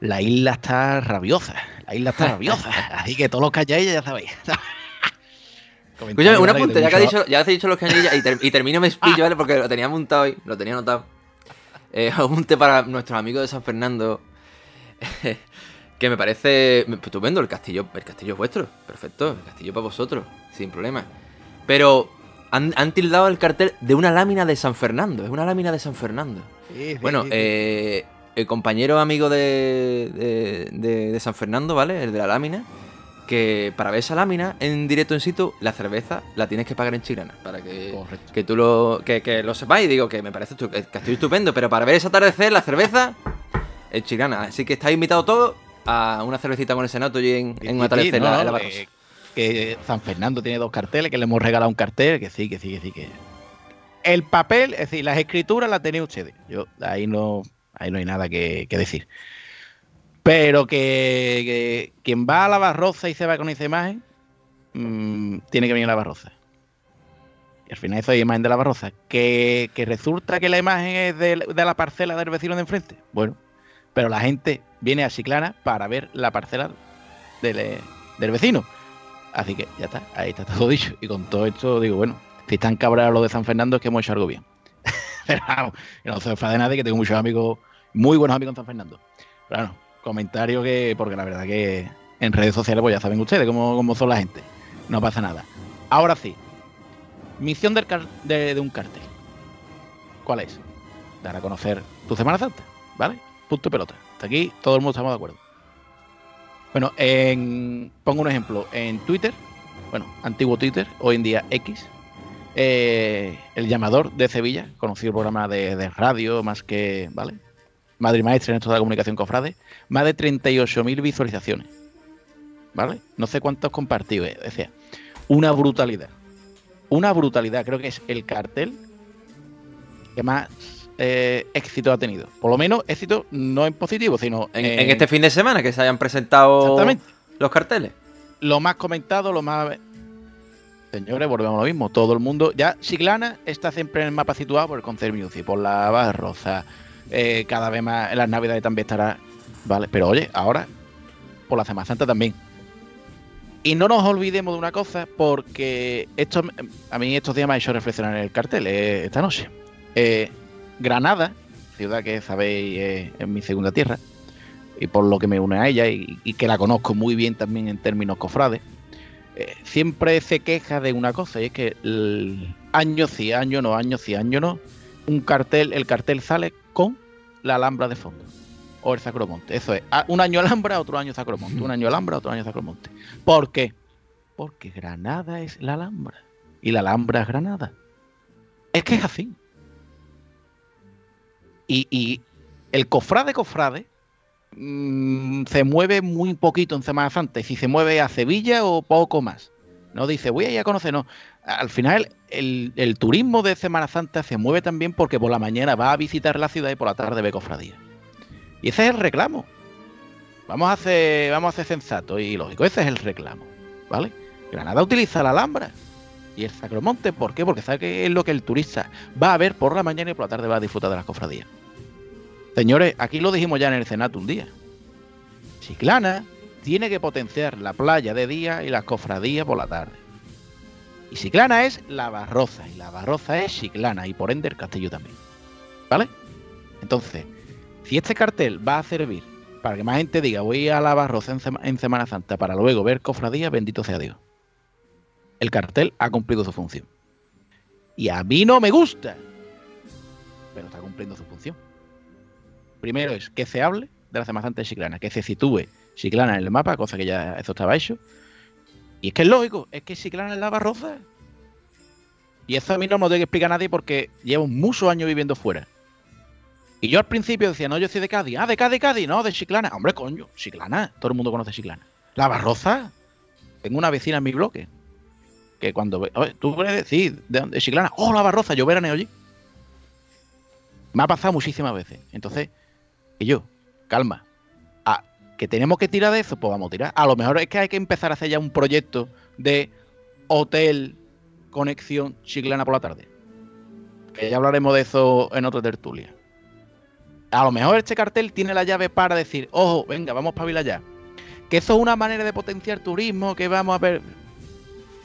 La isla está rabiosa, la isla está rabiosa. Así que todos los hayáis ya sabéis. Escúchame, un ¿vale? Que apunte, tengo ya que, ha muchos- dicho, ya has dicho los canillas y, ter- y termino mi speech, ¿vale? Porque lo tenía montado hoy, lo tenía anotado. Eh, apunte para nuestros amigos de San Fernando. que me parece estupendo, el castillo, el castillo es vuestro, perfecto, el castillo para vosotros, sin problema. Pero han, han tildado el cartel de una lámina de San Fernando, es una lámina de San Fernando. Sí, sí, Bueno, sí, sí. eh, el compañero amigo de, de, de- de San Fernando, ¿vale? El de la lámina. Que para ver esa lámina en directo en situ, la cerveza la tienes que pagar en Chirana. Para que, Correcto. que tú lo, que, que lo sepáis. Digo que me parece el castillo estupendo. Pero para ver ese atardecer, la cerveza en Chirana. Así que estáis invitados todos a una cervecita con el senato y en, en un atardecer no, en la- no, en la Barrosa. eh, que San Fernando tiene dos carteles, que le hemos regalado un cartel, que sí, que sí, que sí, que. El papel, es decir, las escrituras las tenéis ustedes. Yo ahí no, ahí no hay nada que, que decir. Pero que, quien va a la barroza y se va con esa imagen, mm, tiene que venir a la barroza. Y al final eso es imagen de la barroza. Que, que resulta que la imagen es de, la parcela del vecino de enfrente. Bueno, pero la gente viene a Chiclana para ver la parcela del, del vecino. Así que ya está, ahí está todo dicho. Y con todo esto digo, bueno, si están cabreados los de San Fernando es que hemos hecho algo bien. Pero vamos, no se enfade nadie, que tengo muchos amigos, muy buenos amigos en San Fernando. Pero bueno, comentario que, porque la verdad que en redes sociales pues ya saben ustedes cómo, cómo son la gente. No pasa nada. Ahora sí, misión de, de un cartel. ¿Cuál es? Dar a conocer tu Semana Santa, ¿vale? Punto y pelota. Hasta aquí todo el mundo estamos de acuerdo. Bueno, en, pongo un ejemplo. En Twitter bueno, antiguo Twitter, hoy en día X, eh, el llamador de Sevilla, conocido programa de, de radio, más que, ¿vale? Madrid Maestra en esto de la comunicación cofrade, más de 38.000 visualizaciones. ¿Vale? No sé cuántos compartidos, eh, decía. Una brutalidad. Una brutalidad. Creo que es el cartel que más eh, éxito ha tenido. Por lo menos éxito no en positivo, sino En, en este fin de semana que se hayan presentado los carteles. lo más comentado, lo más. Señores, volvemos a lo mismo. Todo el mundo. Ya Chiclana está siempre en el mapa situado por el Concert Music, por la Barroza. eh, cada vez más en las Navidades también estará. Vale, pero oye, ahora por la Semana Santa también. Y no nos olvidemos de una cosa, porque esto a mí estos días me ha hecho reflexionar en el cartel eh, esta noche. Eh, Granada, ciudad que sabéis eh, es mi segunda tierra, y por lo que me une a ella y que la conozco muy bien también en términos cofrades, eh, siempre se queja de una cosa, y es que año sí, año no, año sí, año no, un cartel, el cartel sale con la Alhambra de fondo. O el Sacromonte. Eso es. Un año Alhambra, otro año Sacromonte. Un año Alhambra, otro año Sacromonte. ¿Por qué? Porque Granada es la Alhambra. Y la Alhambra es Granada. Es que es así. Y, y el cofrade cofrade mm, se mueve muy poquito en Semana Santa. Y si se mueve a Sevilla o poco más. No dice, voy a ir a conocer, no. Al final, el, turismo de Semana Santa se mueve también porque por la mañana va a visitar la ciudad y por la tarde ve cofradía. Y ese es el reclamo. Vamos a hacer, vamos a hacer sensato y lógico. Ese es el reclamo. ¿Vale? Granada utiliza la Alhambra y el Sacromonte. ¿Por qué? Porque sabe que es lo que el turista va a ver por la mañana y por la tarde va a disfrutar de las cofradías. Señores, aquí lo dijimos ya en el Senato un día. Chiclana tiene que potenciar la playa de día y las cofradías por la tarde. Y Chiclana es la Barroza y la Barroza es Chiclana y por ende el Castillo también. ¿Vale? Entonces, si este cartel va a servir para que más gente diga voy a la Barroza en, en Semana Santa para luego ver cofradías, bendito sea Dios. El cartel ha cumplido su función. Y a mí no me gusta, pero está cumpliendo su función. Primero es que se hable de la Semana Santa de Chiclana, que se sitúe Chiclana en el mapa, cosa que ya eso estaba hecho. Y es que es lógico, es que Chiclana es la Barroza. Y eso a mí no me lo tiene que explicar nadie porque llevo muchos años viviendo fuera. Y yo al principio decía, no, yo soy de Cádiz. Ah, de Cádiz, Cádiz, no, de Chiclana. Hombre, coño, Chiclana. Todo el mundo conoce Chiclana. La Barroza. Tengo una vecina en mi bloque. Que cuando ve. Oye, tú puedes decir, ¿de? De Chiclana. Oh, la Barroza, yo veraneo allí. Me ha pasado muchísimas veces. Entonces, yo, calma. Ah, que tenemos que tirar de eso, pues vamos a tirar. A lo mejor es que hay que empezar a hacer ya un proyecto de hotel conexión chiclana por la tarde. Que ya hablaremos de eso en otra tertulia. A lo mejor este cartel tiene la llave para decir, ojo, venga, vamos para ya. Que eso es una manera de potenciar turismo, que vamos a ver.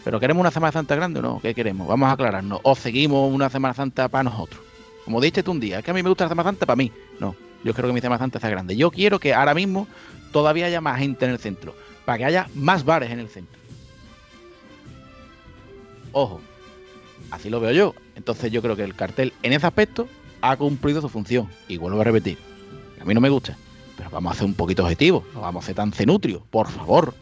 Pero queremos una Semana Santa grande o no? ¿Qué queremos? Vamos a aclararnos. O seguimos una Semana Santa para nosotros. Como dijiste tú un día, es que a mí me gusta la Semana Santa para mí. No, yo quiero que mi Semana Santa sea grande. Yo quiero que ahora mismo todavía haya más gente en el centro. Para que haya más bares en el centro. Ojo, así lo veo yo. Entonces yo creo que el cartel en ese aspecto ha cumplido su función. Y vuelvo a repetir, a mí no me gusta. Pero vamos a hacer un poquito objetivo. No vamos a ser tan cenutrio, por favor.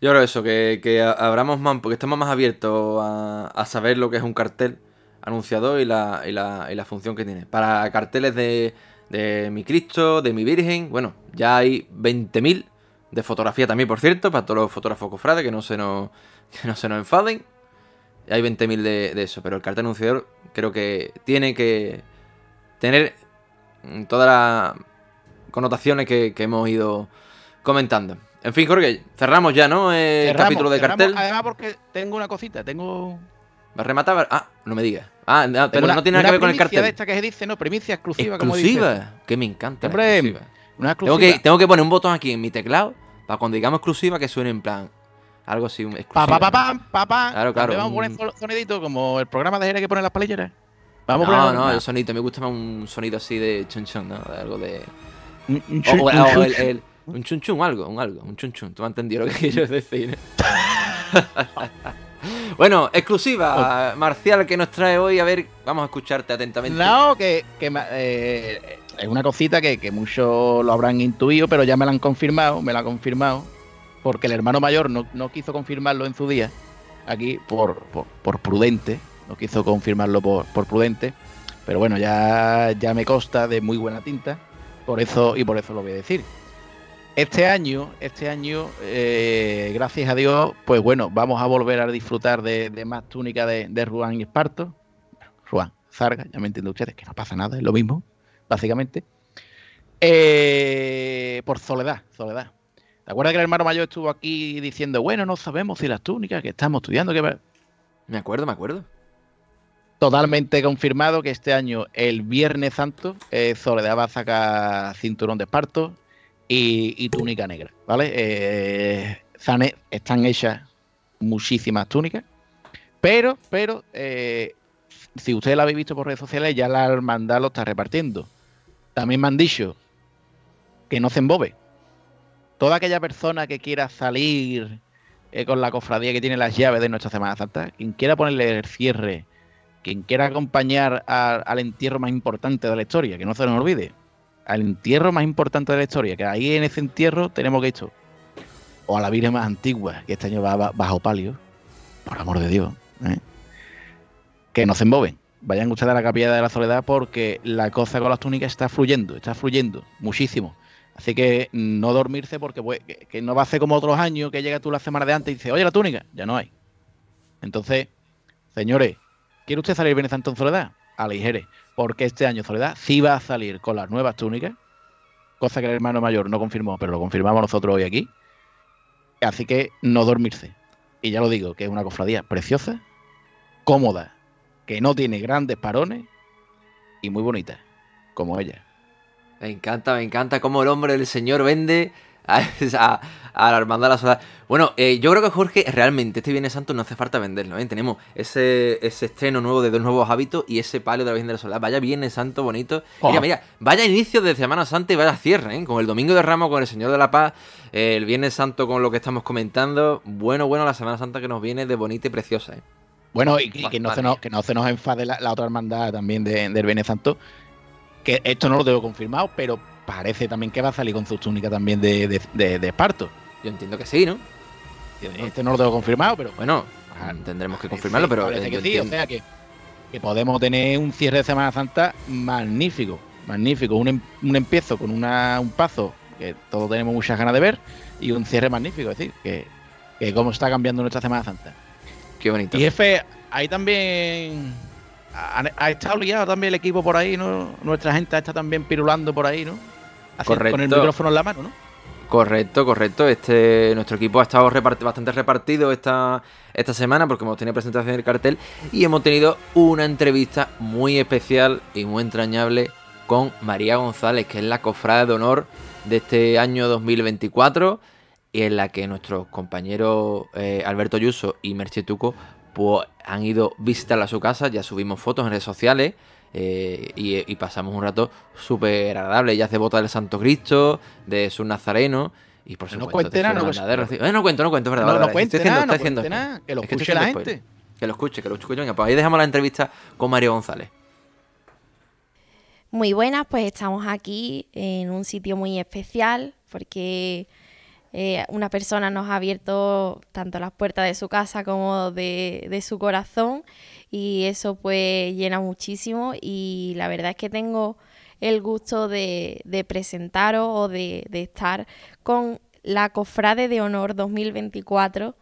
Yo creo eso, que, que abramos más, porque estamos más abiertos a, a saber lo que es un cartel anunciador y la, y la, y la función que tiene. Para carteles de, de mi Cristo, de mi Virgen, bueno, ya hay 20.000 de fotografía también, por cierto, para todos los fotógrafos cofrades, que no se nos, que no se nos enfaden. Hay 20.000 de, de eso, pero el cartel anunciador creo que tiene que tener todas las connotaciones que, que hemos ido comentando. En fin, Jorge, cerramos ya, ¿no? El Cerramos, capítulo de cerramos, cartel. Además, porque tengo una cosita, tengo. ¿Va a rematar? Ah, no me digas. Ah, no, pero tengo una- no tiene nada que ver con el primicia cartel. de esta que se dice, no, primicia exclusiva, como dice. Exclusiva, que me encanta. Hombre, exclusiva. Una Tengo exclusiva. que, tengo que poner un botón aquí en mi teclado para cuando digamos exclusiva que suene en plan. Algo así, un Pa, exclusiva. pa, pa, pam, pa, pam. Claro, claro, Vamos a poner un- son- sonidito como el programa de Jere que pone las palilleras. Vamos a no, poner no, una- el sonido. Me gusta más un sonido así de chun chun, ¿no? De algo de. un- un chun- o- un o chun- el, el- un chun chun, algo, un algo, un chun chun. Tú me has entendido lo que quiero decir. bueno, exclusiva, Marcial, que nos trae hoy. A ver, vamos a escucharte atentamente. No, que, que eh, es una cosita que, que muchos lo habrán intuido, pero ya me la han confirmado, me la han confirmado porque el hermano mayor no, no quiso confirmarlo en su día, aquí por, por, por prudente, no quiso confirmarlo por, por prudente, pero bueno, ya, ya me consta de muy buena tinta, por eso y por eso lo voy a decir. Este año, este año, eh, gracias a Dios, pues bueno, vamos a volver a disfrutar de, de más túnica de, de Ruan y Esparto. Ruan, Zarga, ya me entienden ustedes, que no pasa nada, es lo mismo, básicamente. Eh, por Soledad, Soledad. ¿Te acuerdas que el hermano mayor estuvo aquí diciendo, bueno, no sabemos si las túnicas que estamos estudiando, que Me acuerdo, me acuerdo. totalmente confirmado que este año, el Viernes Santo, eh, Soledad va a sacar cinturón de esparto y, túnica negra, ¿vale? Eh, están, he- están hechas muchísimas túnicas, pero, pero, eh, si ustedes la habéis visto por redes sociales, ya la hermandad lo está repartiendo. También me han dicho que no se embobe. Toda aquella persona que quiera salir eh, con la cofradía que tiene las llaves de nuestra Semana Santa, quien quiera ponerle el cierre, quien quiera acompañar al entierro más importante de la historia, que no se nos olvide, al entierro más importante de la historia, que ahí en ese entierro tenemos que esto, o a la Virgen más antigua, que este año va ba- bajo palio, por amor de Dios, ¿eh? que no se emboben. Vayan ustedes a la capilla de la soledad porque la cosa con las túnicas está fluyendo, está fluyendo muchísimo. Así que no dormirse porque pues, que, no va a ser como otros años que llega tú la semana de antes y dices, oye, la túnica, ya no hay. Entonces, señores, ¿quiere usted salir Santo en Soledad? Aligere, porque este año Soledad sí va a salir con las nuevas túnicas, cosa que el hermano mayor no confirmó, pero lo confirmamos nosotros hoy aquí. Así que no dormirse. Y ya lo digo, que es una cofradía preciosa, cómoda, que no tiene grandes parones y muy bonita, como ella. Me encanta, me encanta cómo el hombre del Señor vende a, a- a la hermandad de la soledad. Bueno, eh, yo creo que Jorge, realmente este Viernes Santo no hace falta venderlo, ¿eh? Tenemos ese, ese estreno nuevo de dos nuevos hábitos y ese palio de la Virgen de la Soledad. Vaya Viernes Santo bonito. Mira, Oh. mira, vaya inicio de Semana Santa y vaya cierre, ¿eh? Con el Domingo de Ramos, con el Señor de la Paz, el Viernes Santo con lo que estamos comentando. Bueno, bueno, la Semana Santa que nos viene de bonita y preciosa, ¿eh? Bueno, y, que, no se nos, que no se nos enfade la, la otra hermandad también de- del Viernes Santo, que esto no lo tengo confirmado, pero parece también que va a salir con su túnica también de, de, de- de esparto. Yo entiendo que sí, ¿no? Este no lo tengo confirmado, pero Bueno, Ah, tendremos que confirmarlo, pero parece que sí, o sea que, que podemos tener un cierre de Semana Santa magnífico, magnífico, un, em- un empiezo con una, un paso que todos tenemos muchas ganas de ver y un cierre magnífico, es decir, que, que cómo está cambiando nuestra Semana Santa. Qué bonito. Y jefe, ahí también ha, ha estado liado también el equipo por ahí, ¿no? Nuestra gente está también pirulando por ahí, ¿no? Así, Con el Correcto. micrófono en la mano, ¿no? Correcto, correcto. Este, nuestro equipo ha estado bastante repartido esta, esta semana porque hemos tenido presentación del cartel y hemos tenido una entrevista muy especial y muy entrañable con María González, que es la cofrada de honor de este año 2024 y en la que nuestros compañeros eh, Alberto Yuso y Merche Tuco pues, han ido visitarla a su casa, ya subimos fotos en redes sociales eh, y, y pasamos un rato súper agradable. Ella hace bota del Santo Cristo, de su Nazareno y por No supuesto cuente nada, no hermandad de Rocío. Eh, no cuento, no cuento, es verdad. No, vale, no vale, cuente estoy haciendo- nada, no estoy haciendo cuente spoiler. nada, que lo Es que escuche la gente. spoiler. Que lo escuche, que lo escuche. Venga, pues ahí dejamos la entrevista con María González. Muy buenas, pues estamos aquí en un sitio muy especial porque eh, una persona nos ha abierto tanto las puertas de su casa como de, de su corazón y eso pues llena muchísimo y la verdad es que tengo el gusto de, de presentaros o de, de estar con la Cofrade de Honor 2024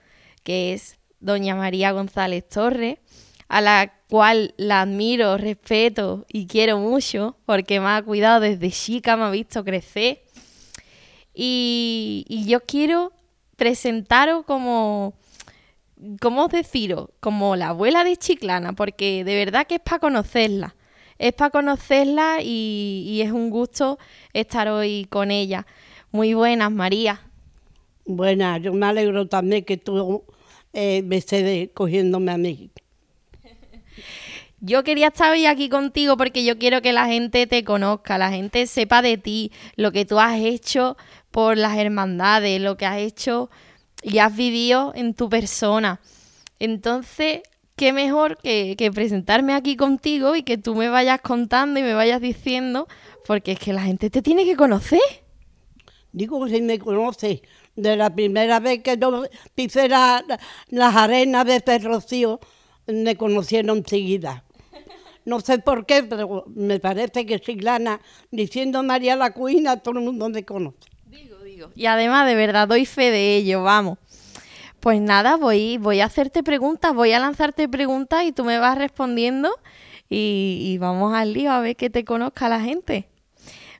que es Doña María González Torres a la cual la admiro, respeto y quiero mucho porque me ha cuidado desde chica, me ha visto crecer. Y, y yo quiero presentaros como, ¿cómo os deciros? Como la abuela de Chiclana, porque de verdad que es para conocerla. Es para conocerla y, y es un gusto estar hoy con ella. Muy buenas, María. Buena, yo me alegro también que tú eh, me estés cogiéndome a mí. Yo quería estar hoy aquí contigo porque yo quiero que la gente te conozca, la gente sepa de ti, lo que tú has hecho por las hermandades, lo que has hecho y has vivido en tu persona. Entonces, qué mejor que, que presentarme aquí contigo y que tú me vayas contando y me vayas diciendo, porque es que la gente te tiene que conocer. Digo que si me conoce, de la primera vez que yo pisé la- las arenas de ese rocío, me conocieron enseguida. No sé por qué, pero me parece que Chiclana, diciendo María la Cuina, todo el mundo me conoce. Y además, de verdad, doy fe de ello, vamos. Pues nada, voy, voy a hacerte preguntas, voy a lanzarte preguntas y tú me vas respondiendo y, y vamos al lío a ver que te conozca la gente.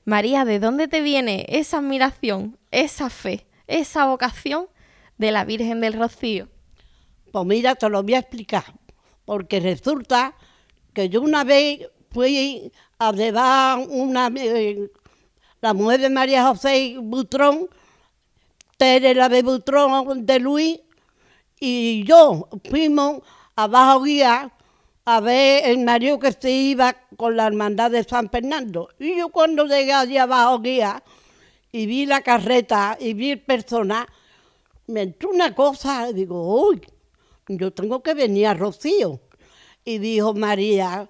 María, ¿de dónde te viene esa admiración, esa fe, esa vocación de la Virgen del Rocío? Pues mira, te lo voy a explicar. Porque resulta que yo una vez fui a llevar una, eh, la mujer de María José Butrón, Tere la de Butrón de Luis, y yo fuimos a Bajo Guía a ver el marido que se iba con la hermandad de San Fernando. Y yo cuando llegué allí a Bajo Guía y vi la carreta y vi el personal, me entró una cosa, digo, uy, yo tengo que venir a Rocío. Y dijo María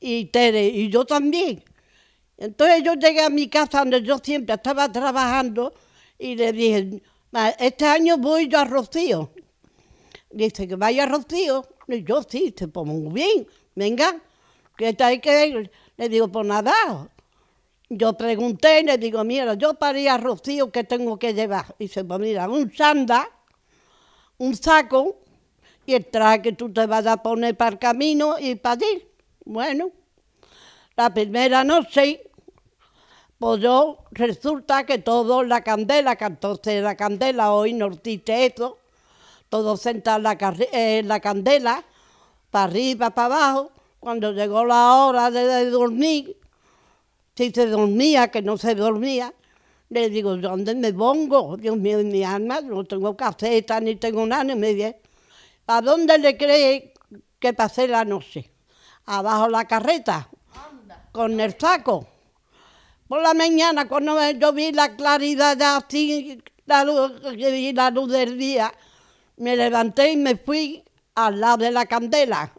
y Tere, y yo también. Entonces yo llegué a mi casa donde yo siempre estaba trabajando y le dije, "Ma, este año voy yo a Rocío. Dice que vaya a Rocío. Y yo sí, dice, pues muy bien, venga, que hay que ir. Le digo, pues nada. Yo pregunté y le digo, mira, yo para a Rocío, ¿qué tengo que llevar? Dice, pues mira, un sanda, un saco y el traje que tú te vas a poner para el camino y para ir. Bueno, la primera noche, pues yo resulta que todo la candela, que entonces la candela hoy nos dice eso, todos sentados en la, eh, la candela, para arriba, para abajo. Cuando llegó la hora de, de dormir, si se dormía, que no se dormía, le digo, ¿dónde me pongo? Dios mío, mi alma, no tengo caseta, ni tengo nada, ni me dice, ¿a dónde le cree que pasé la noche? Abajo la carreta, con el saco. Por la mañana, cuando yo vi la claridad así, la luz, vi la luz del día, me levanté y me fui al lado de la candela,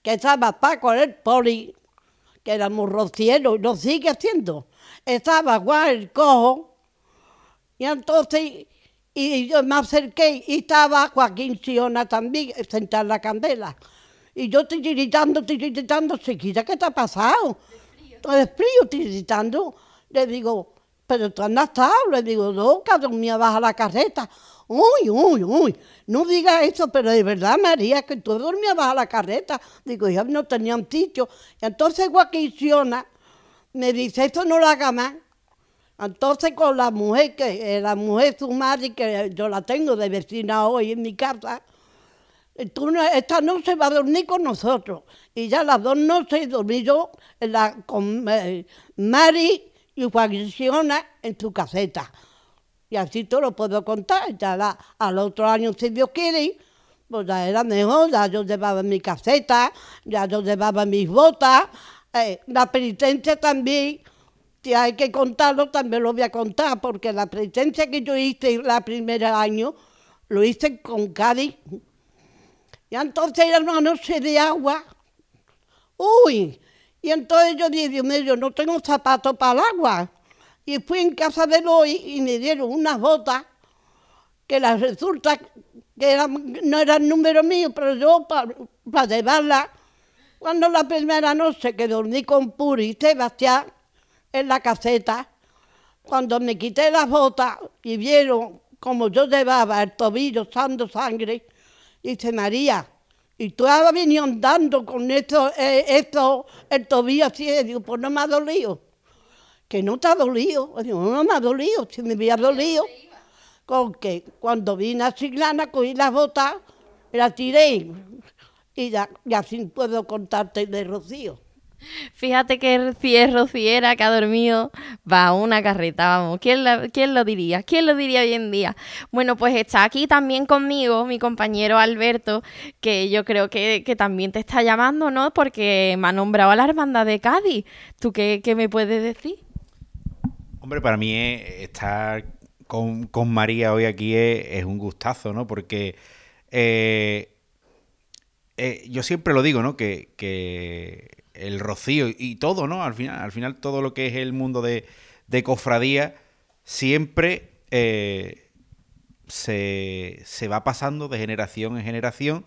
que estaba Paco el poli, que era muy rociero, y lo sigue haciendo. Estaba Juan el cojo, y entonces, y yo me acerqué, y estaba Joaquín Siona también, sentado en la candela. Y yo titiritando, titiritando, chiquita, ¿qué te ha pasado? Todo de frío, titiritando. Le digo, pero tú andas estado, le digo, loca, dormía baja la carreta. Uy, uy, uy, no digas eso, pero de verdad, María, que tú dormías baja la carreta. Digo, ya no tenía un sitio. Y entonces Joaquín Siona me dice, eso no lo haga más. Entonces con la mujer, que eh, la mujer su madre, que yo la tengo de vecina hoy en mi casa, tú no- esta noche va a dormir con nosotros. Y ya las dos noches dormí yo en con eh, Mari y Joaquín Siona en su caseta. Y así te lo puedo contar. Ya la- al otro año, si Dios quiere, pues ya era mejor, ya yo llevaba mi caseta, ya yo llevaba mis botas, eh, la penitencia también, si hay que contarlo, también lo voy a contar, porque la penitencia que yo hice el primer año, lo hice con Cádiz. Y entonces era una noche de agua. Uy, y entonces yo dije, Dios mío, yo no tengo zapatos para el agua. Y fui en casa de Eloy y me dieron unas botas que las resulta que eran, no eran número mío, pero yo para llevarlas, cuando la primera noche que dormí con Puri y Sebastián en la caseta, cuando me quité las botas y vieron como yo llevaba el tobillo echando sangre, dice María, y tú has venido andando con esto, eh, esto, el tobillo así, y digo, pues no me ha dolido. Que no te ha dolido. Y digo, no me ha dolido, si me había dolido. Con que cuando vine a Chiclana, cogí las botas, las tiré. Y, ya, y así puedo contarte de Rocío. Fíjate que si es rociera que ha dormido, va una carreta, vamos. ¿Quién, la- ¿Quién lo diría? ¿Quién lo diría hoy en día? Bueno, pues está aquí también conmigo mi compañero Alberto, que yo creo que, que también te está llamando, ¿no? Porque me ha nombrado a la hermandad de Cádiz. ¿Tú qué, qué me puedes decir? Hombre, para mí es- estar con, con María hoy aquí es, es un gustazo, ¿no? Porque eh, eh, yo siempre lo digo, ¿no? Que, que el rocío y todo, ¿no? Al final, al final todo lo que es el mundo de, de cofradía siempre eh, se, se va pasando de generación en generación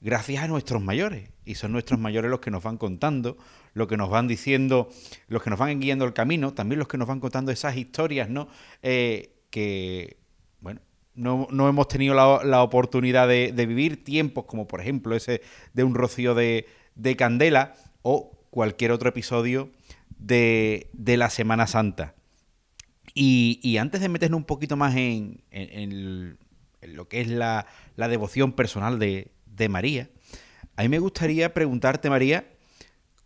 gracias a nuestros mayores. Y son nuestros mayores los que nos van contando, los que nos van diciendo, los que nos van guiando el camino, también los que nos van contando esas historias, ¿no? Eh, que, bueno, no, no hemos tenido la, la oportunidad de, de, vivir tiempos como por ejemplo ese de un rocío de, de candela o cualquier otro episodio de, de la Semana Santa. Y, y, antes de meternos un poquito más en, en, lo que es la, la devoción personal de, de María, a mí me gustaría preguntarte, María,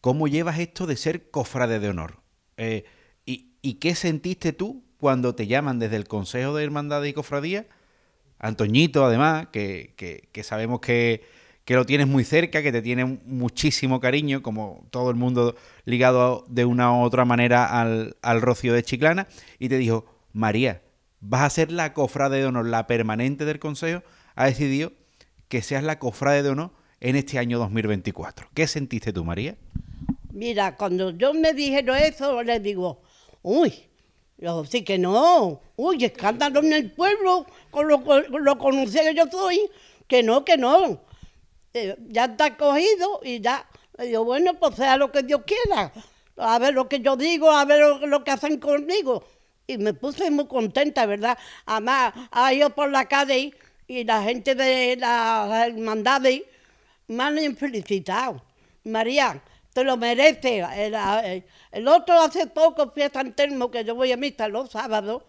¿cómo llevas esto de ser cofrade de honor? Eh, y, ¿Y qué sentiste tú cuando te llaman desde el Consejo de Hermandad y Cofradía? Antoñito, además, que, que, que sabemos que, que, lo tienes muy cerca, que te tiene muchísimo cariño, como todo el mundo ligado de una u otra manera al, al Rocío de Chiclana, y te dijo, María, vas a ser la cofrade de honor, la permanente del Consejo, ha decidido que seas la cofrade de honor en este año 2024. ¿Qué sentiste tú, María? Mira, cuando yo me dijeron eso, les digo, uy, yo sí que no, uy, escándalo en el pueblo, con lo, con lo conocida que yo soy, que no, que no. Eh, ya está cogido y ya, le digo, bueno, pues sea lo que Dios quiera, a ver lo que yo digo, a ver lo, que hacen conmigo. Y me puse muy contenta, ¿verdad? Además, ha ido por la calle y la gente de las hermandades me han felicitado. María, te lo merece. El, el, el, otro hace poco fui a San Telmo, que yo voy a misa los sábados.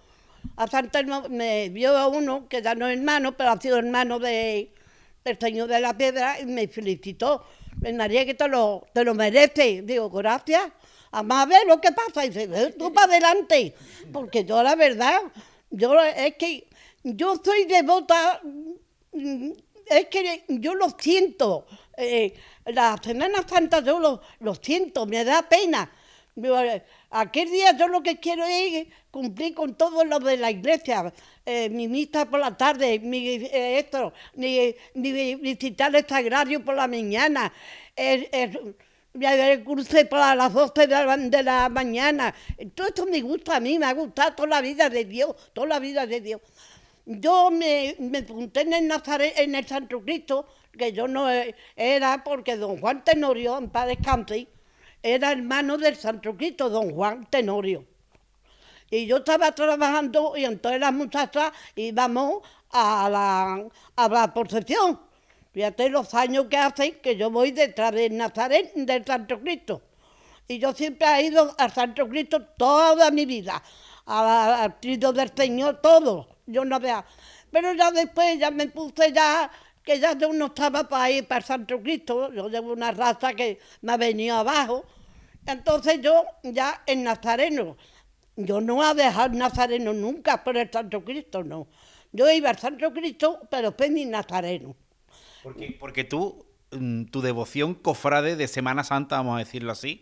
A San Telmo me vio a uno que ya no es hermano, pero ha sido hermano de, del Señor de la Piedra y me felicitó. María, que te lo, te lo merece. Digo, gracias. Además, a ver lo que pasa. Y dice, tú para adelante. Porque yo, la verdad, yo es que yo soy devota, es que yo lo siento. Eh, la Semana Santa yo lo, lo, siento, me da pena. Aquel día yo lo que quiero es cumplir con todo lo de la iglesia, eh, mi misa por la tarde, mi, eh, esto, mi, visitar el sagrario por la mañana, el, el, el para las 12 de la, mañana. Todo esto me gusta a mí, me ha gustado toda la vida de Dios, toda la vida de Dios. Yo me, me apunté en el, Nazaret, en el Santo Cristo, que yo no era porque don Juan Tenorio, en paz descanse, era hermano del Santo Cristo, don Juan Tenorio. Y yo estaba trabajando y entonces las muchachas íbamos a la, a la procesión. Fíjate los años que hacen que yo voy detrás del Nazaret del Santo Cristo. Y yo siempre he ido al Santo Cristo toda mi vida, al Cristo del Señor, todo yo no vea. Pero ya después ya me puse ya, que ya yo no estaba para ir para Santo Cristo, yo llevo una raza que me ha venido abajo. Entonces yo ya en Nazareno, yo no a dejar Nazareno nunca por el Santo Cristo, no. Yo iba al Santo Cristo, pero ni Nazareno. Porque, porque tú, tu devoción cofrade de Semana Santa, vamos a decirlo así,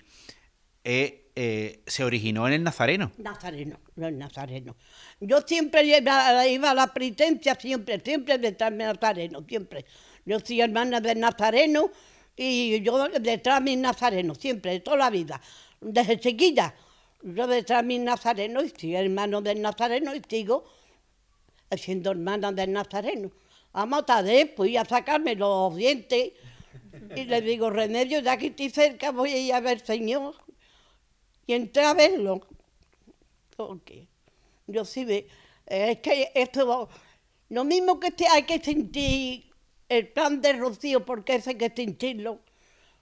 eh, eh, se originó en el Nazareno. Nazareno, no el Nazareno. Yo siempre iba, iba a la penitencia, siempre, siempre detrás del Nazareno, siempre. Yo soy hermana del Nazareno y yo detrás de mi Nazareno, siempre, de toda la vida. Desde chiquilla, yo detrás de mi Nazareno y soy hermano del Nazareno y sigo siendo hermana del Nazareno. A Matadé fui a sacarme los dientes y le digo, Remedio, ya que estoy cerca voy a ir a ver Señor y entré a verlo. Porque yo sí ve, es que esto, lo mismo que te, hay que sentir el plan de Rocío, porque ese hay que sentirlo.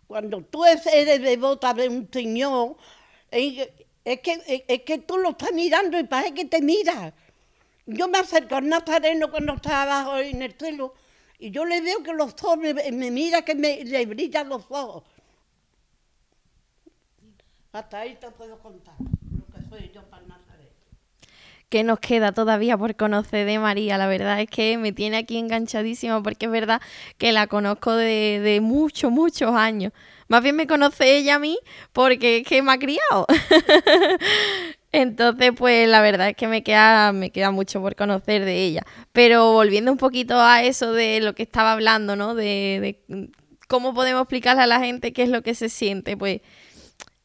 Cuando tú eres devota de un señor, es que, es que tú lo estás mirando y parece que te mira. Yo me acerco al Nazareno cuando estaba abajo en el cielo y yo le veo que los ojos me, me mira que me, le brillan los ojos. Hasta ahí te puedo contar lo que soy yo para Nazaret. ¿Qué nos queda todavía por conocer de María? La verdad es que me tiene aquí enganchadísima porque es verdad que la conozco de, de muchos, muchos años. Más bien me conoce ella a mí porque es que me ha criado. Entonces, pues la verdad es que me queda, me queda mucho por conocer de ella. Pero volviendo un poquito a eso de lo que estaba hablando, ¿no? De, cómo podemos explicarle a la gente qué es lo que se siente, pues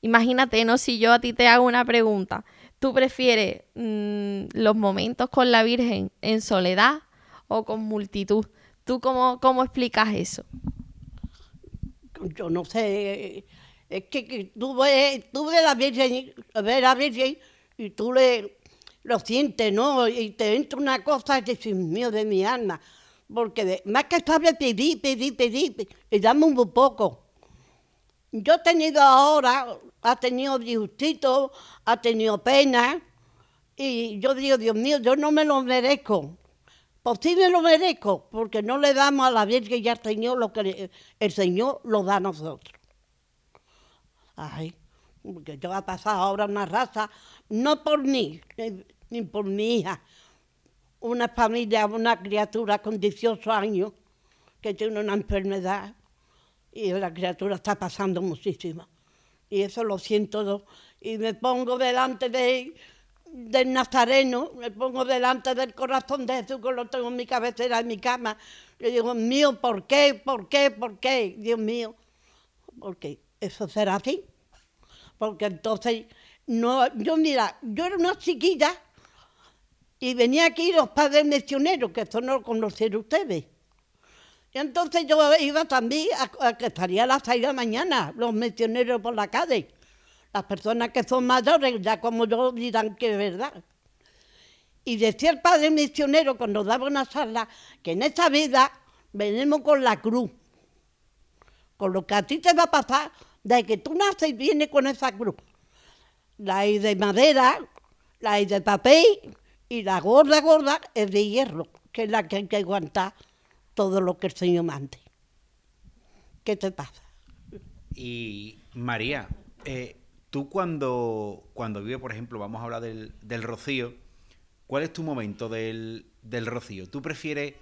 Imagínate, ¿no? Si yo a ti te hago una pregunta, ¿tú prefieres mmm, los momentos con la Virgen en soledad o con multitud. ¿Tú cómo, cómo explicas eso? Yo no sé, es que, que tú ves, tú ves la Virgen, ves la Virgen y tú le lo sientes, ¿no? Y te entra una cosa que Dios mío de mi alma, porque más que sabe pedir, pedir, pedir, y dame un poco. Yo he tenido ahora, ha tenido disgustito, ha tenido pena, y yo digo, Dios mío, yo no me lo merezco. Pues sí me lo merezco, porque no le damos a la Virgen y al Señor lo que el Señor lo da a nosotros. Ay, porque yo he pasado ahora una raza, no por mí, ni, ni por mi hija, una familia, una criatura con 18 años que tiene una enfermedad y la criatura está pasando muchísimo. Y eso lo siento. Y me pongo delante de, del Nazareno, me pongo delante del corazón de Jesús, que lo tengo en mi cabecera, en mi cama. Le digo, mío, ¿por qué? ¿Por qué? ¿Por qué? Dios mío, porque eso será así. Porque entonces, no, yo mira, yo era una chiquilla y venía aquí los padres misioneros, que eso no lo conocieron ustedes. Y entonces yo iba también a, a que estaría a las seis de la mañana, los misioneros por la calle. Las personas que son mayores, ya como yo, dirán que es verdad. Y decía el padre misionero cuando daba una charla que en esta vida venimos con la cruz. Con lo que a ti te va a pasar, de que tú naces y vienes con esa cruz. La hay de madera, la hay de papel y la gorda, gorda es de hierro, que es la que hay que aguantar todo lo que el Señor mande. ¿Qué te pasa? Y María, eh, tú cuando, cuando vives, por ejemplo, vamos a hablar del, del rocío, ¿cuál es tu momento del, del rocío? ¿Tú prefieres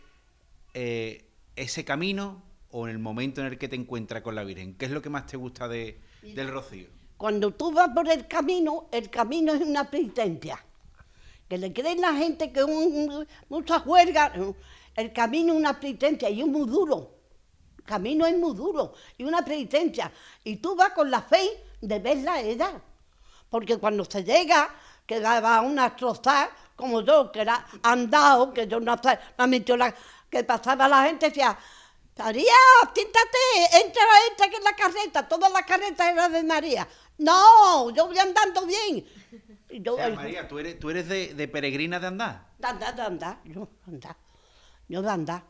eh, ese camino o en el momento en el que te encuentras con la Virgen? ¿Qué es lo que más te gusta de, del rocío? Cuando tú vas por el camino, el camino es una penitencia. Que le creen la gente que un, un- mucha juerga, no, el camino es una penitencia y es muy duro. El camino es muy duro y una penitencia. Y tú vas con la fe de ver la edad. Porque cuando se llega, que daba una trozada, como yo, que era andado, que yo no la, que pasaba la gente, decía, María, siéntate, entra, entra que es la carreta, todas las carretas eran de María. No, yo voy andando bien. Y yo, O sea, María, ¿tú eres, tú eres de, de peregrina de andar? de andar, de andar, yo de andar, yo de andar.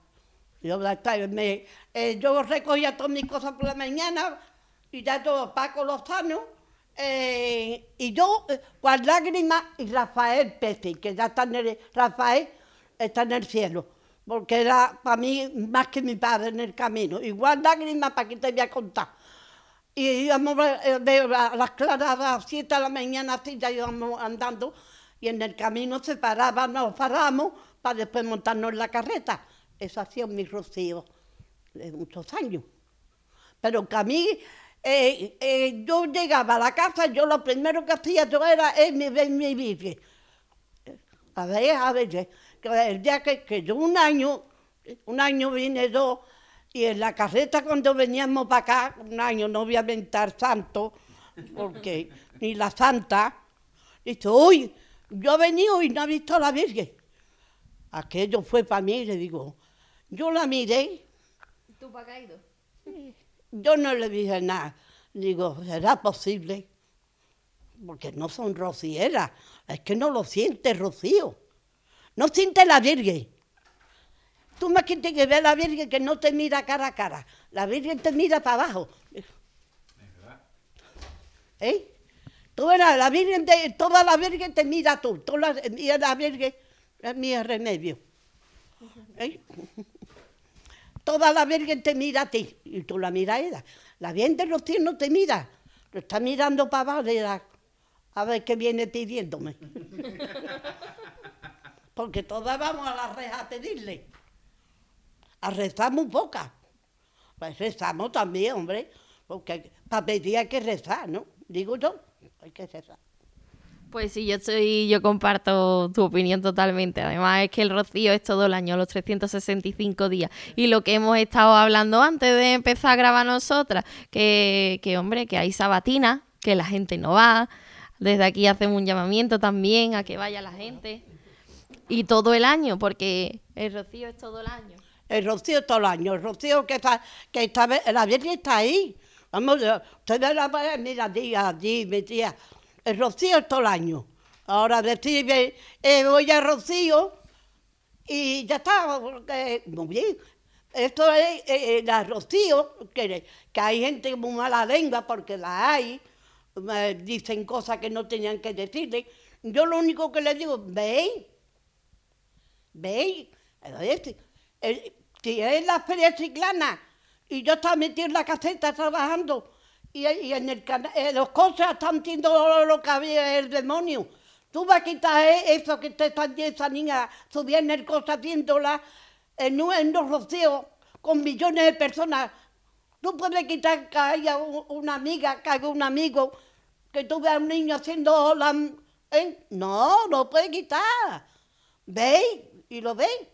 Yo, de me- eh, yo recogía todas mis cosas por la mañana y ya yo Paco Lozano eh, y yo eh, Juan Lágrimas y Rafael Pérez, que ya está en el, Rafael está en el cielo, porque era para mí más que mi padre en el camino. Igual Lágrimas, para que te voy a contar. Y íbamos eh, de las claras a las 7 de la mañana, así ya íbamos andando, y en el camino se paraban, nos paramos para después montarnos en la carreta. Eso ha sido mi rocío de muchos años. Pero que a mí, eh, eh, yo llegaba a la casa, yo lo primero que hacía yo era eh, mi, ver mi virgen. A ver, a ver, el día que, que yo un año, un año vine yo, y en la carreta cuando veníamos para acá, un año no voy a inventar santo, porque ni la santa, dice, uy, yo he venido y no he visto a la Virgen. Aquello fue para mí, le digo, yo la miré, ¿Tú para caído? Yo no le dije nada. Digo, ¿será posible? Porque no son rocieras, es que no lo siente Rocío. No siente la Virgen. Tú más que tienes que ver a la Virgen que no te mira cara a cara. La Virgen te mira para abajo. ¿Eh? Tú verás, la Virgen, te- toda la Virgen te mira tú. Toda la, la Virgen, es mi remedio. ¿Eh? Toda la Virgen te mira a ti y tú la miras a ella. La Virgen de Rocío no te mira, lo está mirando para abajo a ver qué viene pidiéndome. Porque todas vamos a la reja a pedirle. A rezar muy pocas. Pues rezamos también, hombre, porque para pedir hay que rezar, ¿no? Digo yo, hay que rezar. Pues sí, yo estoy, yo comparto tu opinión totalmente. Además es que el rocío es todo el año, los 365 días. Y lo que hemos estado hablando antes de empezar a grabar nosotras, que, que hombre, que hay sabatina, que la gente no va. Desde aquí hacemos un llamamiento también a que vaya la gente. Y todo el año, porque el rocío es todo el año. El rocío todo el año, el rocío que está, que está, la Virgen está ahí. Vamos, ustedes la mira, allí, allí, mi tía. El rocío es todo el año. Ahora decir, eh, voy a rocío y ya está, muy bien. Esto es eh, la rocío, que, que hay gente muy mala lengua porque la hay, dicen cosas que no tenían que decirle. Yo lo único que les digo, veis, veis, si es la feria chiclana y yo estaba metido en la caseta trabajando y, en, el en los cosas están viendo lo que había el demonio. Tú vas a quitar eso que te están esa niña subiendo el cosa viéndola en un, en un rocío con millones de personas. Tú puedes quitar que haya una amiga, que haya un amigo, que tú veas a un niño haciendo la... ¿eh? No, no puedes quitar. ¿Veis? Y lo veis.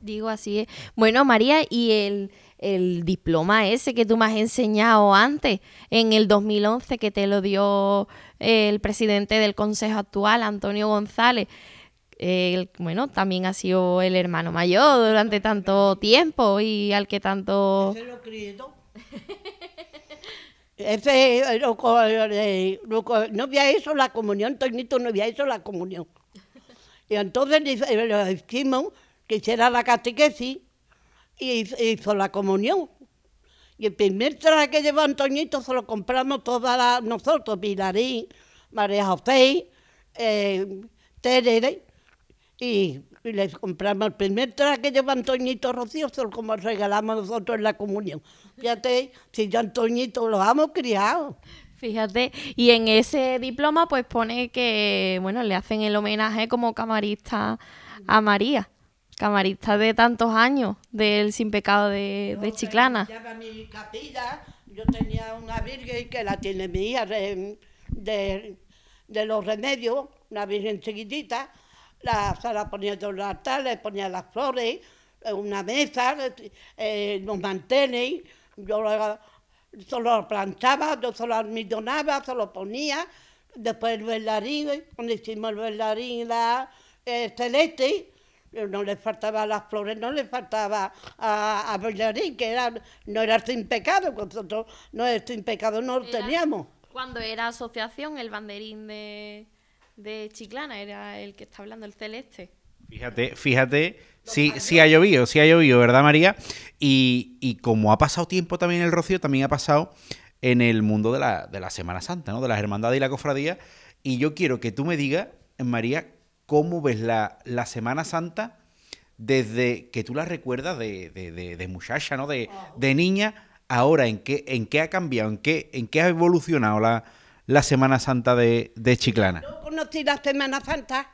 Digo así es. Bueno, María, y el, el, diploma ese que tú me has enseñado antes, en el 2011, que te lo dio el presidente del Consejo actual, Antonio González, él, bueno, también ha sido el hermano mayor durante tanto tiempo y al que tanto... Ese lo Ese, no había hecho la comunión, no había hecho la comunión. Y entonces le que la catequesis y hizo la comunión. Y el primer traje que llevó Antoñito se lo compramos todas nosotros, Pilarín, María José, eh, Tere, y, les compramos el primer traje que lleva Antoñito Rocío, se lo como regalamos nosotros en la comunión. Fíjate, si yo Antoñito lo hemos criado. Fíjate, y en ese diploma pues pone que, bueno, le hacen el homenaje como camarista a María camarista de tantos años del Sin Pecado de, de Chiclana. mi capilla, yo tenía una virgen que la tiene mi hija de, de, los remedios, una virgen chiquitita, la, se la ponía en el altar, le ponía las flores, una mesa, eh, los manteles, yo lo, lo planchaba, yo se lo almidonaba, se lo ponía, después el bailarín, cuando hicimos el bailarín la, eh, celeste, no le faltaba las flores, no le faltaba a, a que era, no era sin pecado, nosotros no es sin pecado, no lo teníamos. Cuando era asociación, el banderín de, de Chiclana era el que está hablando, el celeste. Fíjate, fíjate, sí, sí ha llovido, sí ha llovido, ¿verdad, María? Y, y como ha pasado tiempo también en el Rocío, también ha pasado en el mundo de la, de la Semana Santa, ¿no? De las hermandades y la cofradía. Y yo quiero que tú me digas, María, cómo ves la, Semana Santa desde que tú la recuerdas de, de, muchacha, ¿no? De, niña, ahora en qué, en qué ha cambiado, en qué, en qué ha evolucionado la, la Semana Santa de, Chiclana. Yo conocí la Semana Santa,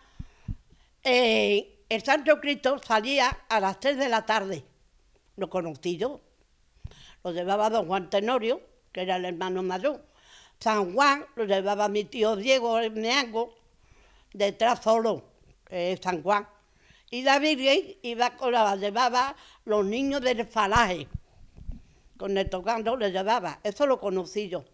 eh, el Santo Cristo salía a las 3 de la tarde, lo conocí yo, lo llevaba don Juan Tenorio, que era el hermano mayor, San Juan lo llevaba mi tío Diego el Meango, detrás solo, San Juan. Y la Virgen iba con la, llevaba los niños del falaje, con el tocando le llevaba, eso lo conocí yo,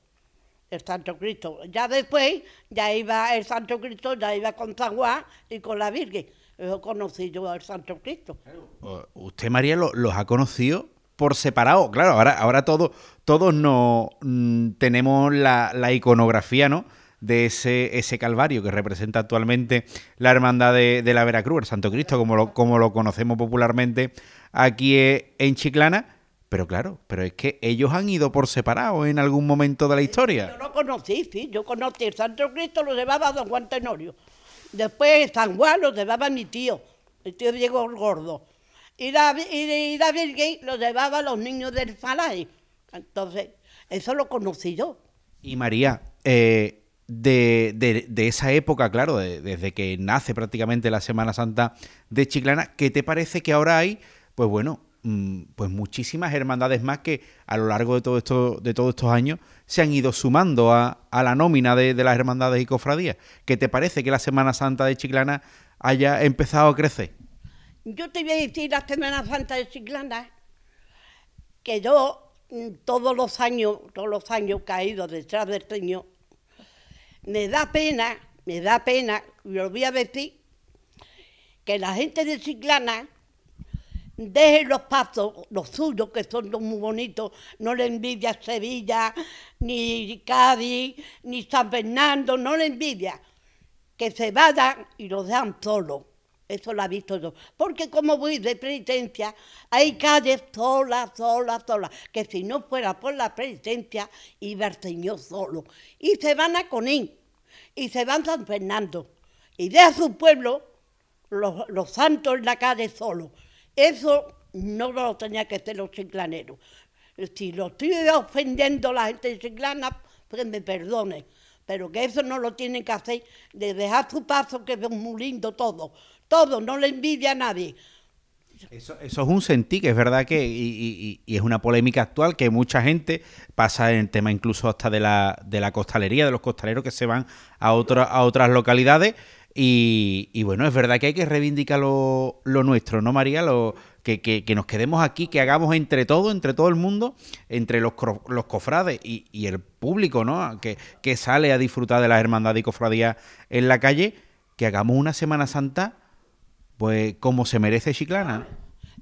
el Santo Cristo. Ya después, ya iba el Santo Cristo, ya iba con San Juan y con la Virgen. Eso conocí yo al Santo Cristo. Usted, María, los ha conocido por separado. Claro, ahora, ahora todos, todos no mm, tenemos la, la iconografía, ¿no? De ese, ese Calvario que representa actualmente la Hermandad de, la Veracruz, el Santo Cristo, como lo, como lo conocemos popularmente aquí en Chiclana. Pero claro, pero es que ellos han ido por separado en algún momento de la historia. Yo lo conocí, sí, yo conocí. El Santo Cristo lo llevaba Don Juan Tenorio. Después San Juan lo llevaba mi tío, el tío Diego Gordo. Y la, y, la Virgen lo llevaba a los niños del Falay. Entonces, eso lo conocí yo. Y María, eh, de, de, esa época, claro, desde que nace prácticamente la Semana Santa de Chiclana, ¿qué te parece que ahora hay? Pues bueno, mm, pues muchísimas hermandades más que a lo largo de, todo esto, de todos estos años se han ido sumando a, a la nómina de, las hermandades y cofradías. ¿Qué te parece que la Semana Santa de Chiclana haya empezado a crecer? Yo te voy a decir la Semana Santa de Chiclana que yo mm, todos los años, todos los años caído detrás del Señor, me da pena, me da pena, lo voy a decir, que la gente de Chiclana deje los pasos, los suyos, que son muy bonitos, no le envidia Sevilla, ni Cádiz, ni San Fernando, no le envidia, que se vayan y los dejan solos. Eso lo ha visto yo. Porque como voy de penitencia, hay calles solas, solas, solas. Que si no fuera por la penitencia, iba el Señor solo. Y se van a Conín, y se van a San Fernando. Y deja su pueblo, los, los santos en la calle solo. Eso no lo tenía que hacer los chiclaneros. Si lo estoy ofendiendo a la gente chiclana, pues me perdone. Pero que eso no lo tienen que hacer, de dejar su paso, que es muy lindo todo. Todo, no le envidia a nadie. Eso, eso es un sentí, que es verdad que, y, y- es una polémica actual, que mucha gente pasa en el tema incluso hasta de la, de la costalería, de los costaleros que se van a, a otras localidades. Y, y bueno, es verdad que hay que reivindicar lo, lo nuestro, ¿no, María? Lo, que, que- nos quedemos aquí, que hagamos entre todo, entre todo el mundo, entre los, los cofrades y, y el público, ¿no? Que, que sale a disfrutar de las hermandades y cofradías en la calle, que hagamos una Semana Santa, pues como se merece Chiclana.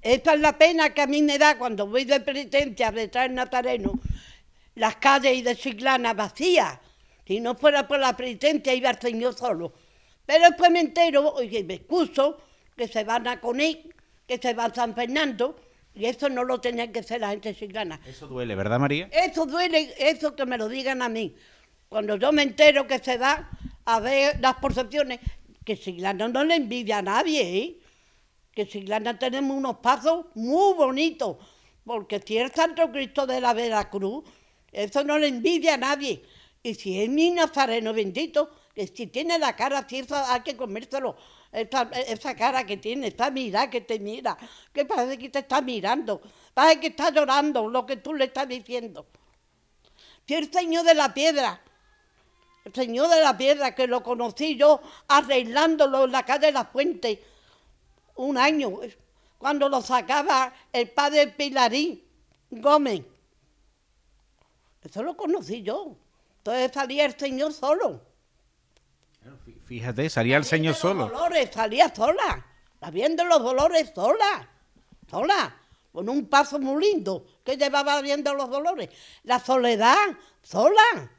Esta es la pena que a mí me da cuando voy de penitencia detrás del Nazareno, las calles de Chiclana vacías. Si no fuera por la penitencia iba el Señor solo. Pero después me entero, y me excuso, que se van a Coní, que se van a San Fernando, y eso no lo tenía que hacer la gente chiclana. Eso duele, ¿verdad, María? Eso duele, eso que me lo digan a mí. Cuando yo me entero que se va a ver las percepciones, que Chiclana no le envidia a nadie, ¿eh? Que Chiclana tenemos unos pasos muy bonitos, porque si es Santo Cristo de la Veracruz, eso no le envidia a nadie. Y si es mi nazareno bendito, que si tiene la cara así, hay que comérselo. Esa, esa cara que tiene, esa mirada que te mira, que parece que te está mirando, parece que está llorando lo que tú le estás diciendo. Si el Señor de la Piedra, Señor de la Piedra, que lo conocí yo arreglándolo en la calle de la Fuente, un año, cuando lo sacaba el padre Pilarín Gómez. Eso lo conocí yo. Entonces salía el Señor solo. Fíjate, salía el señor solo. Dolores, salía sola. La viendo los dolores sola. Sola. Con un paso muy lindo que llevaba viendo los dolores. La soledad, sola.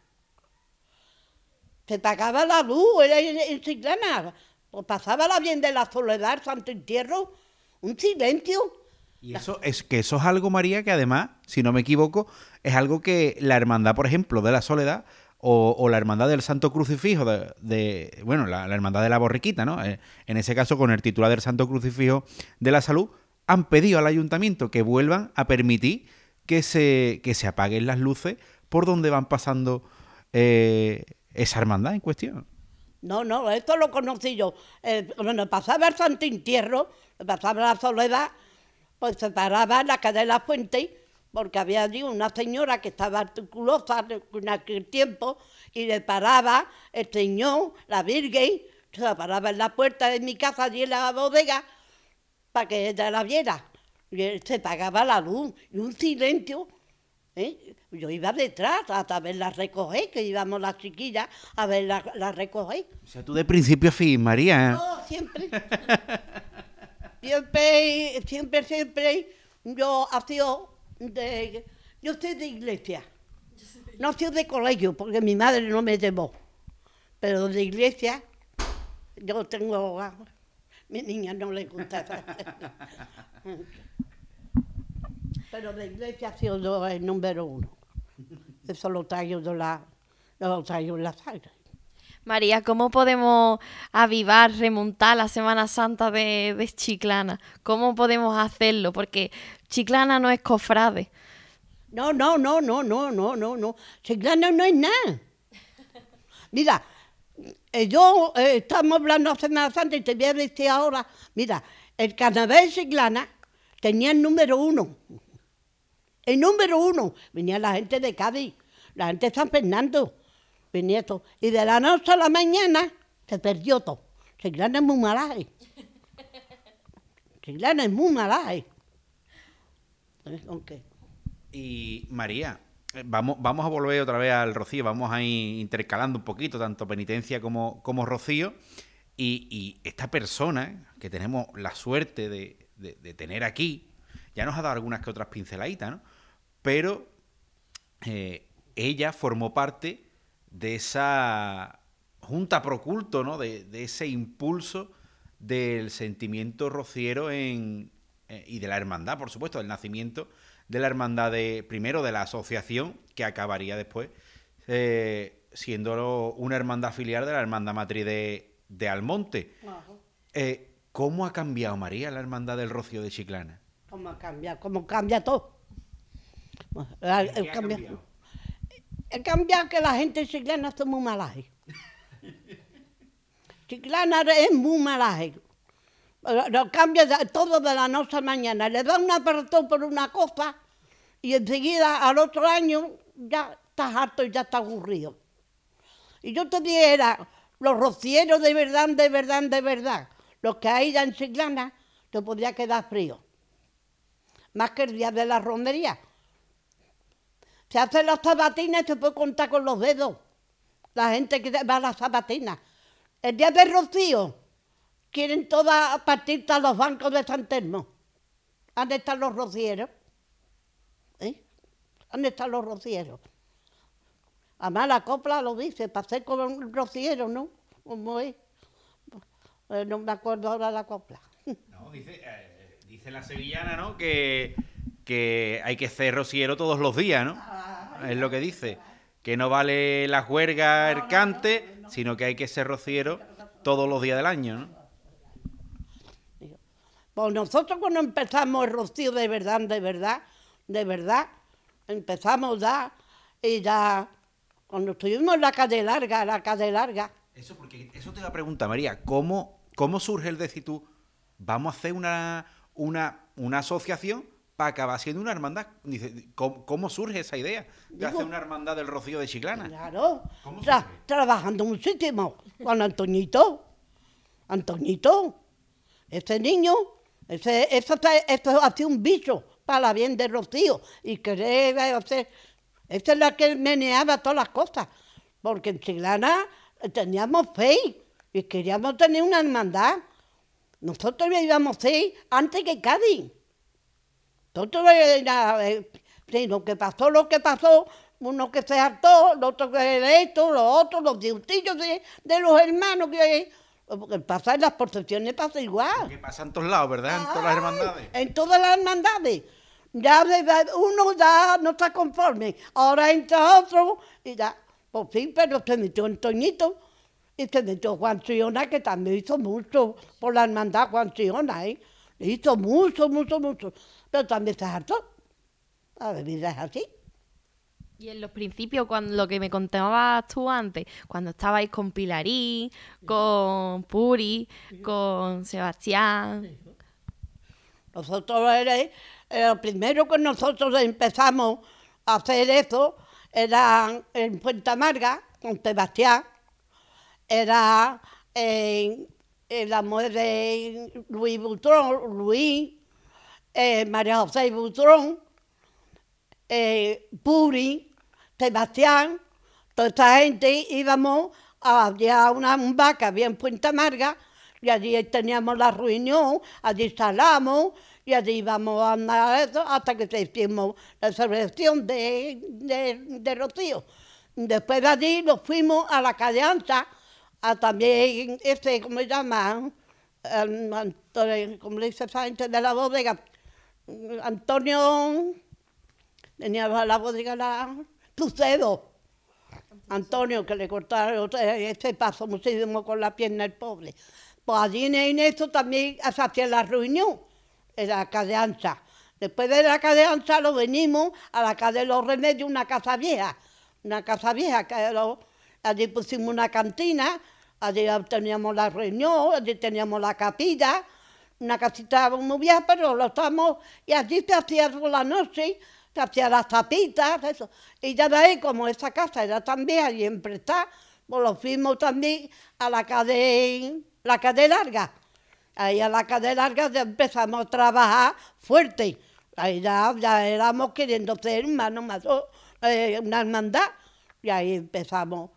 Se pagaba la luz, era en, Chiclana. Pues pasaba la bien de la soledad, santo entierro. Un silencio. Y eso es que eso es algo, María, que además, si no me equivoco, es algo que la hermandad, por ejemplo, de la soledad o, la hermandad del Santo Crucifijo, de, bueno, la, la hermandad de la borriquita, ¿no? Eh, en ese caso, con el titular del Santo Crucifijo de la Salud, han pedido al ayuntamiento que vuelvan a permitir que se, que se apaguen las luces por donde van pasando eh, esa hermandad en cuestión. No, no, esto lo conocí yo. Eh, cuando pasaba el Santo Entierro, pasaba la soledad, pues se paraba en la calle de la Fuente, porque había allí una señora que estaba tuberculosa en aquel tiempo, y le paraba el Señor, la Virgen, se paraba en la puerta de mi casa, allí en la bodega, para que ella la viera. Y él se pagaba la luz, y un silencio. ¿Eh? Yo iba detrás hasta verla recoger, que íbamos las chiquillas a verla la recoger. O sea, tú de principio a fin, María. ¿eh? No, siempre. siempre, siempre, siempre. Yo ha sido de. Yo soy de iglesia. No soy de colegio, porque mi madre no me llevó. Pero de iglesia, yo tengo. a mi niña no le gusta. Pero de iglesia ha sido el número uno. Eso lo traigo de la, lo traigo en la sangre. María, ¿cómo podemos avivar, remontar la Semana Santa de, de Chiclana? ¿Cómo podemos hacerlo? Porque Chiclana no es cofrade. No, no, no, no, no, no, no, no. Chiclana no es nada. Mira, eh, yo eh, estamos hablando de Semana Santa y te voy a decir ahora, mira, el carnaval de Chiclana tenía el número uno. El número uno. Venía la gente de Cádiz, la gente de San Fernando, venía todo. Y de la noche a la mañana se perdió todo. Chiclana es muy malaje. Chiclana es muy malaje. ¿Con qué? Y María, vamos, vamos a volver otra vez al Rocío, vamos a ir intercalando un poquito, tanto penitencia como, como Rocío. Y, y esta persona que tenemos la suerte de, de- de tener aquí, ya nos ha dado algunas que otras pinceladitas, ¿no? Pero eh, ella formó parte de esa junta proculto, ¿no? De, de ese impulso del sentimiento rociero en, eh, y de la hermandad, por supuesto, del nacimiento de la hermandad de, primero de la asociación, que acabaría después eh, siendo una hermandad filial de la hermandad matriz de, de Almonte. Eh, ¿Cómo ha cambiado María la hermandad del Rocío de Chiclana? ¿Cómo cambia? ¿Cómo cambia todo? Qué el cambiado? el cambia que la gente chiclana está muy malaje. Chiclana es muy malaje. Lo cambia todo de la noche a la mañana. Le da un apretón por una cosa y enseguida al otro año ya estás harto y ya estás aburrido. Y yo te dijera, los rocieros de verdad, de verdad, de verdad, los que hay ya en Chiclana, te podría quedar frío. Más que el día de la romería. Se hacen las sabatinas y se puede contar con los dedos. La gente que va a las sabatinas. El día de Rocío, quieren todas partir a los bancos de San Telmo. ¿Dónde están los rocieros? ¿Eh? ¿Dónde están los rocieros? Además la copla lo dice, para hacer con un rociero, ¿no? ¿Cómo es? Eh, no me acuerdo ahora la copla. No, dice, eh, dice la sevillana, ¿no? Que, que hay que ser rociero todos los días, ¿no? Es lo que dice. Que no vale la juerga, el cante, sino que hay que ser rociero todos los días del año, ¿no? Pues nosotros cuando empezamos el rocío de verdad, de verdad, de verdad, empezamos ya y ya, cuando estuvimos en la calle larga, la calle larga, Eso porque eso te iba a preguntar, María, ¿cómo, cómo surge el decir tú, vamos a hacer una, una, una asociación para acabar siendo una hermandad? Dice, ¿cómo, cómo surge esa idea de Digo- hacer una hermandad del Rocío de Chiclana? Claro, tra- trabajando muchísimo con Antoñito. Antoñito, ese niño, ese, ese, ese hace un bicho para bien de Rocío y querer hacer. Esa es la que meneaba todas las cosas, porque en Chilana teníamos fe y queríamos tener una hermandad. Nosotros íbamos fe antes que Cádiz. Sí, lo que pasó, lo que pasó, uno que se hartó, el otro que esto, los otros, los diutillos de, de los hermanos que porque pasa en las procesiones pasa igual. Que pasa en todos lados, ¿verdad? En todas las hermandades. En todas las hermandades. Ya de- de- uno ya no está conforme. Ahora entra otro y ya. Pues sí, pero se metió Antoñito y se metió Juan Chiona, que también hizo mucho por la hermandad Juan Chiona, ¿eh? Hizo mucho, mucho, mucho. Pero también se hartó. La vida es así. Y en los principios, cuando lo que me contabas tú antes, cuando estabais con Pilarín, con Puri, con Sebastián. Nosotros era, eh, lo primero que nosotros empezamos a hacer eso era en Puente Amarga, con Sebastián, era en, en la mujer de Luis Butrón, Luis, eh, María José Butrón, eh, Puri, Sebastián, toda esta gente íbamos a una un que había en Puente Amarga y allí teníamos la reunión, allí salamos y allí íbamos a andar hasta que hicimos la celebración de, de, de Rocío. Después de allí nos fuimos a la calle a también, este, ¿cómo se llama? Antonio, ¿Cómo le dice esa gente de la bodega? Antonio, tenía la bodega, la Tucedo. Antonio, que le cortaron este paso muchísimo con la pierna el pobre. Pues allí en eso también se hacía la reunión, en la calle Ancha. Después de la calle Ancha lo venimos a la calle Los Remedios, una casa vieja, una casa vieja, que allí pusimos una cantina, allí teníamos la reunión, allí teníamos la capilla, una casita muy vieja, pero lo estamos, y allí se hacía por la noche, se hacían las tapitas, eso. Y ya de ahí, como esa casa era tan vieja y emprestada, pues lo fuimos también a la calle, la calle larga. Ahí a la calle larga ya empezamos a trabajar fuerte. Ahí ya, éramos queriendo ser hermanos más eh, una hermandad. Y ahí empezamos,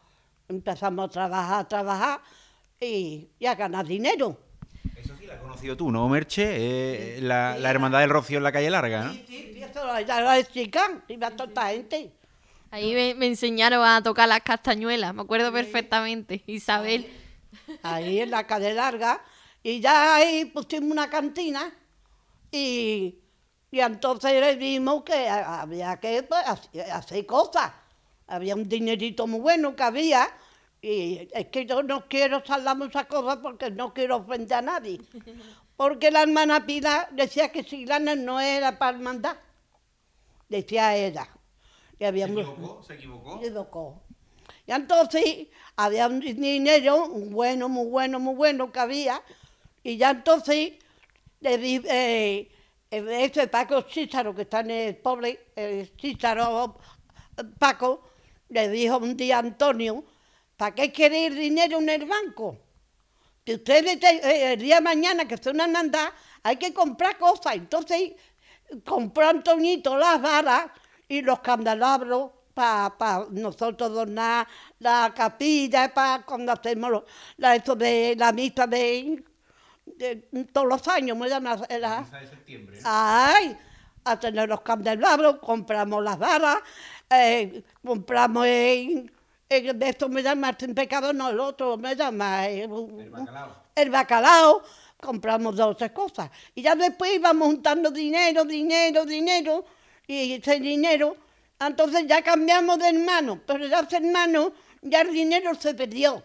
empezamos a trabajar, a trabajar. y, y a ganar dinero. Eso sí, la has conocido tú, ¿no, Merche? Eh, la, la hermandad del Rocío en la calle larga, ¿no? Sí, y era la chica, iba toda esta gente. Ahí me, me enseñaron a tocar las castañuelas, me acuerdo perfectamente. Isabel. ahí en la calle larga, y ya ahí pusimos una cantina, y, y entonces vimos que ha- había que pues, hacer cosas. Había un dinerito muy bueno que había, y es que yo no quiero hablar muchas cosas porque no quiero ofender a nadie. Porque la hermana Pilar decía que Siglana no era para mandar, decía ella. Y había mu- ¿Se equivocó? se equivocó. Y entonces había un dinero muy bueno, muy bueno, muy bueno que había. Y ya entonces le di, eh, ese Paco Císaro, que está en el pobre, el Císaro eh, Paco, le dijo un día a Antonio, ¿para qué quiere dinero en el banco? Si ustedes te- eh, el día de mañana que una hermandad, hay que comprar cosas. Entonces compró Antoñito las varas y los candelabros para nosotros donar la capilla, para cuando hacemos la, esto de la misa de, de todos los años, me llama la, de septiembre. Ay, a tener los candelabros, compramos las varas, eh, compramos en, en- esto me llama sin pecado, no el otro, me llama eh, el bacalao, compramos dos o tres cosas. Y ya después íbamos juntando dinero, dinero, dinero, y ese dinero, entonces ya cambiamos de hermano, pero ya ese hermano, ya el dinero se perdió.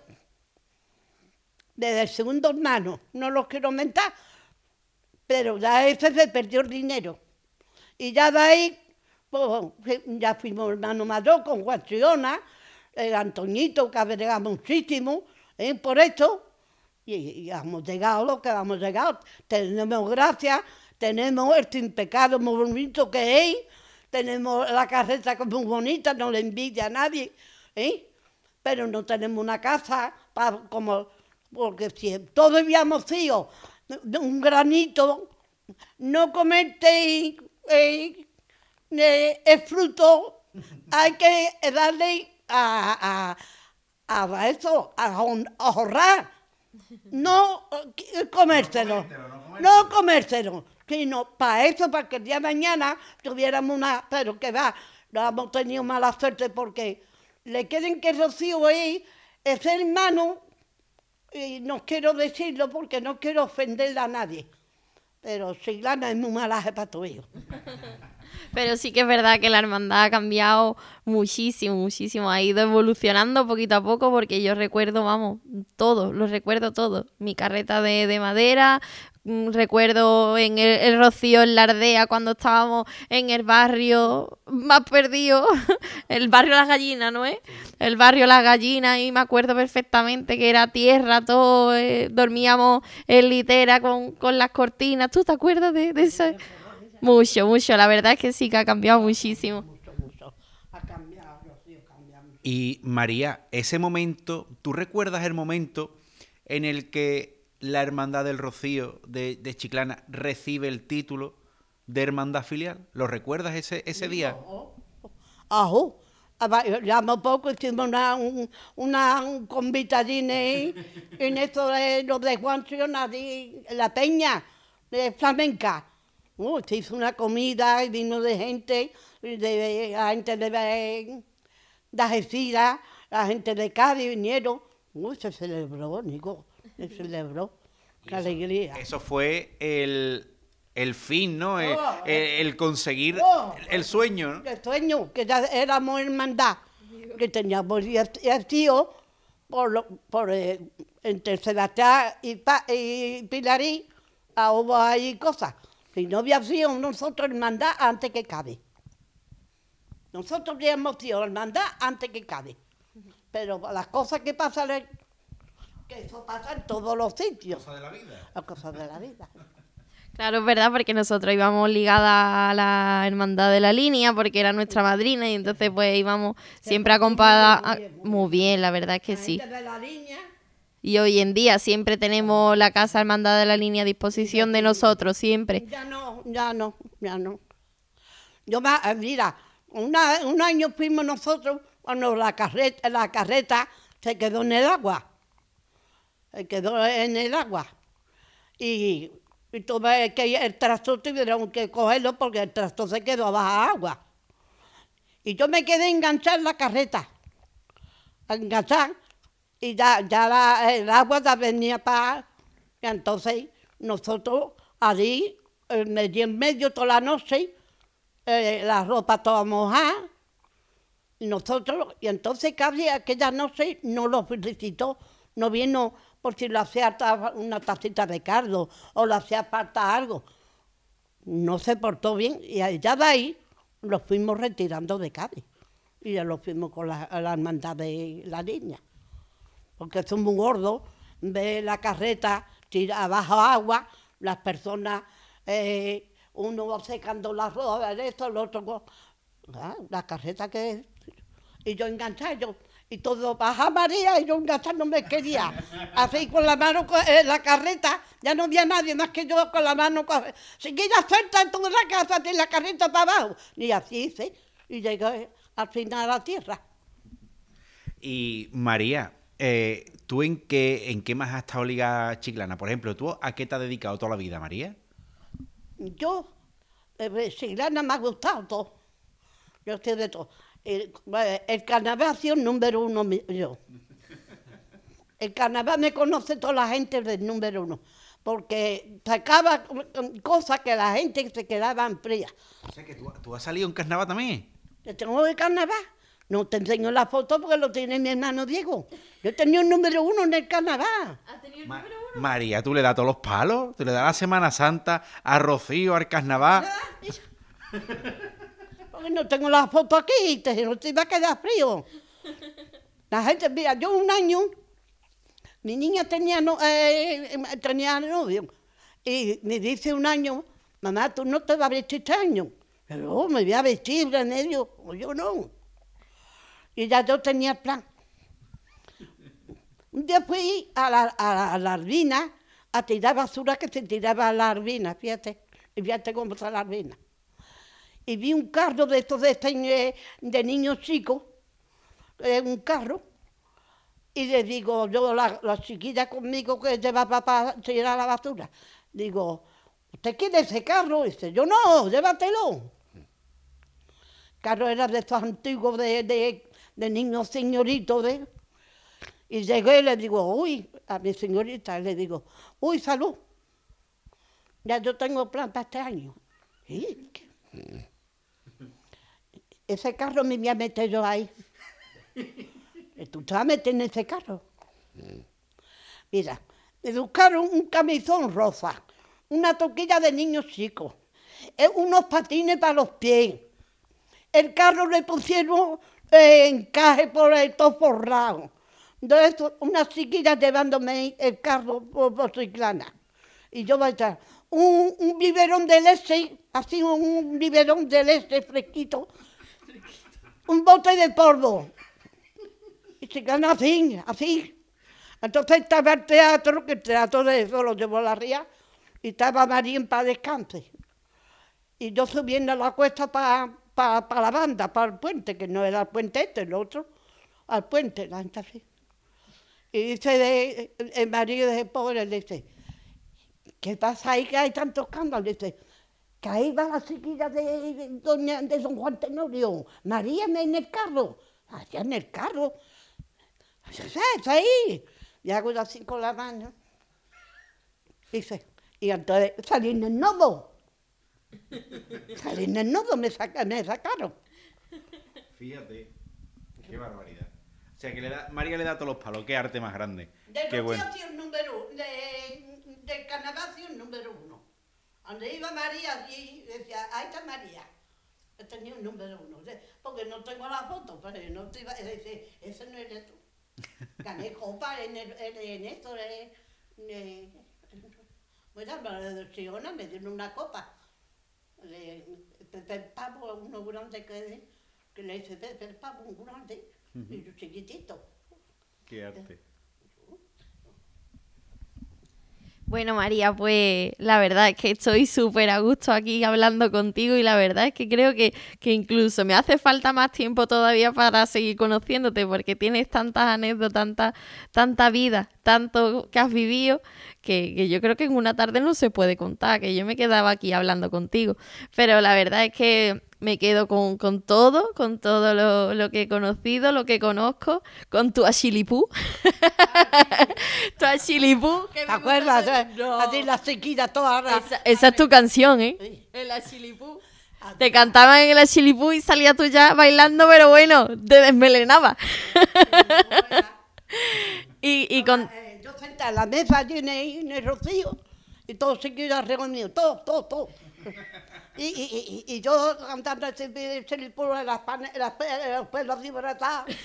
Desde el segundo hermano, no lo quiero aumentar, pero ya ese se perdió el dinero. Y ya de ahí, pues, ya fuimos hermano mayor con Juan Chiona, el Antoñito, que agregamos muchísimo, ¿eh? por esto, y, hemos llegado lo que hemos llegado. Tenemos gracia, tenemos el sin pecado muy bonito que es, tenemos la carreta que muy bonita, no le envidia a nadie, ¿eh? pero no tenemos una casa pa- como, porque si todos habíamos sido un granito, no comerte eh, eh, fruto, hay que darle a, a, a eso, a, ahorrar, no eh, comérselo, no comérselo, sino para eso, para que el día de mañana tuviéramos una, pero que va, no hemos tenido mala suerte porque le quieren que Rocío es, es hermano, y no quiero decirlo porque no quiero ofender a nadie, pero Siglana es muy mala para todo ello. Pero sí que es verdad que la hermandad ha cambiado muchísimo, muchísimo. Ha ido evolucionando poquito a poco porque yo recuerdo, vamos, todo, lo recuerdo todo. Mi carreta de, de madera, mm, recuerdo en el, el rocío en la aldea cuando estábamos en el barrio más perdido, el barrio Las Gallinas, ¿no es? El barrio Las Gallinas y me acuerdo perfectamente que era tierra, todo, eh, dormíamos en litera con, con las cortinas. ¿Tú te acuerdas de, de eso? Mucho, mucho. La verdad es que sí que ha cambiado muchísimo. Y María, ese momento, ¿tú recuerdas el momento en el que la Hermandad del Rocío de, de Chiclana recibe el título de hermandad filial? ¿Lo recuerdas ese, ese día? Ajo. Hace poco hicimos una, un, una un convite allí en, esto de lo de Juan Siona, de la peña de flamenca. Uh, se hizo una comida y vino de gente, de, la gente de, de, de Algeciras, la gente de Cádiz vinieron. Uh, se celebró, Nico, se celebró. Qué alegría. Eso fue el, el fin, ¿no? El, Oh, el- el conseguir oh. el sueño, ¿no? el sueño, que ya éramos hermandad, que teníamos y el, tío, por, por eh, entre Sebastián y, Pa- y Pilarí, hubo ahí cosas. Si no había sido nosotros hermandad antes que cabe. Nosotros habíamos sido hermandad antes que cabe. Pero las cosas que pasan, es- que eso pasa en todos los sitios. Cosa de la vida. Las cosas de la vida. Claro, es verdad, porque nosotros íbamos ligadas a la hermandad de la línea, porque era nuestra madrina, y entonces pues íbamos siempre acompañadas. Muy bien, la verdad es que sí. De la línea, Y hoy en día siempre tenemos la casa hermandad de la línea a disposición de nosotros, siempre. Ya no, ya no, ya no. Yo, eh, mira, un año fuimos nosotros cuando la carreta, la carreta se quedó en el agua. eh, quedó en el agua. Y, y tuve que el tractor tuvieron que cogerlo porque el tractor se quedó bajo agua. Y yo me quedé enganchada en la carreta, enganchada, y ya, ya el agua ya venía para... Y entonces nosotros allí, medio en medio toda la noche, eh, la ropa toda mojada, y nosotros, y entonces casi aquella noche no lo felicitó, no vino por si le hacía una tacita de caldo o le hacía falta algo. No se portó bien y ya de ahí lo fuimos retirando de Cádiz y ya lo fuimos con la, la hermandad de la niña. Porque son muy gordos, ve la carreta tira abajo agua, las personas, eh, uno secando la ropa, esto, el otro, ah, la carreta que es. Y yo enganchada, yo, y todo baja María, y yo enganchada no me quería. Así con la mano en la carreta, ya no había nadie más que yo con la mano. co- Seguía suelta en la casa, de la carreta para abajo. Y así hice, y llegué al final a la tierra. Y María, eh, ¿tú en qué, en qué más has estado ligada chiclana? Por ejemplo, ¿tú a qué te has dedicado toda la vida, María? Yo, eh, Siglana me ha gustado todo. Yo estoy de todo. El, eh, el carnaval ha sido el número uno yo. El carnaval me conoce toda la gente del número uno. Porque sacaba mm, cosas que la gente se quedaba en fría. O sea, que tú, tú has salido en carnaval también. ¿Te tengo de carnaval? No te enseño la foto porque lo tiene mi hermano Diego. Yo tenía un número uno en el carnaval. Ma- María, tú le das todos los palos, tú le das la Semana Santa, a Rocío, al carnaval. Porque no tengo la foto aquí, te, no te iba a quedar frío. La gente, mira, yo un año, mi niña tenía, no- eh, eh, tenía novio, y me dice un año, mamá, tú no te vas a vestir este año. Pero oh, me voy a vestir de medio, o yo no. Y ya yo tenía el plan. Un día fui a la, a la, a a tirar basura que se tiraba a la Arbina, fíjate, y fíjate cómo está la Arbina y vi un carro de estos de, este, de niños chicos, eh, un carro, y le digo, yo, la, la chiquilla conmigo que llevaba para tirar la basura, digo, ¿usted quiere ese carro? Y dice, yo no, llévatelo. El carro era de estos antiguos de, de niños señoritos, de, y llegué y le digo, uy, a mi señorita, le digo, uy, salud, ya yo tengo plan para este año. ¿Y qué? Ese carro me voy a meter yo ahí. ¿Y ¿Tú te vas a meter en ese carro? Mira, me buscaron un camisón rosa, una toquilla de niños chicos, eh, unos patines para los pies. El carro le pusieron eh, encaje por el todo forrado. Eso, unas chiquillas llevándome el carro por, por Chiclana. Y yo a echar un, un biberón de leche, así un, biberón de leche fresquito, un bote de polvo. Y Chiclana así, así. Entonces estaba el teatro, que el teatro de eso lo llevó a la ría, y estaba Marín para descanse. Y yo subiendo la cuesta para la banda, para el puente, que no era el puente este, el otro, al puente, la así. Y dice de- el marido de pobre, le dice, ¿qué pasa ahí que hay tanto escándalo? Dice, que ahí va la chiquilla de, de doña, de don Juan Tenorio, María en el carro, allá en el carro. Dice, "Sí, está ahí. Y hago yo así con la mano. Dice, y entonces salí en el nodo. Salí en el nodo, me, saca- me sacaron. Fíjate, qué barbaridad. O sea, que le da, María le da todos los palos, qué arte más grande. Del qué bueno. Rocío ha sido el número de, del carnaval número uno. Donde iba María allí, decía, ahí está María. He tenido el número uno. de- Porque no tengo la foto, pero no te iba a decir, ese no eres tú. Gané copa en, el, en, esto, en, en, bueno, de Chiona me dieron una copa. De Pepe el Pavo, uno grande que, que le dice Pepe el Pavo, un grande, y yo chiquitito. Qué arte. Bueno, María, pues la verdad es que estoy súper a gusto aquí hablando contigo y la verdad es que creo que, que, incluso me hace falta más tiempo todavía para seguir conociéndote porque tienes tantas anécdotas, tanta, tanta vida, tanto que has vivido que, que, yo creo que en una tarde no se puede contar, que yo me quedaba aquí hablando contigo. Pero la verdad es que me quedo con, con todo, con todo lo, lo, que he conocido, lo que conozco, con tu achilipú. Tu achilipú. ¿Te acuerdas? Eh? No. Así la sequía toda. Esa, esa, es tu canción, ¿eh? Sí. El achilipú. Te cantaban en el achilipú y salías tú ya bailando, pero bueno, te desmelenaba. y, y con... Eh, yo sentada en la mesa allí en el, en el rocío y todos seguidos reunidos, todo, todo, todo. Y, y, y, y, yo cantando ese, ese puro de las, panes, las, los pelos disfrazados.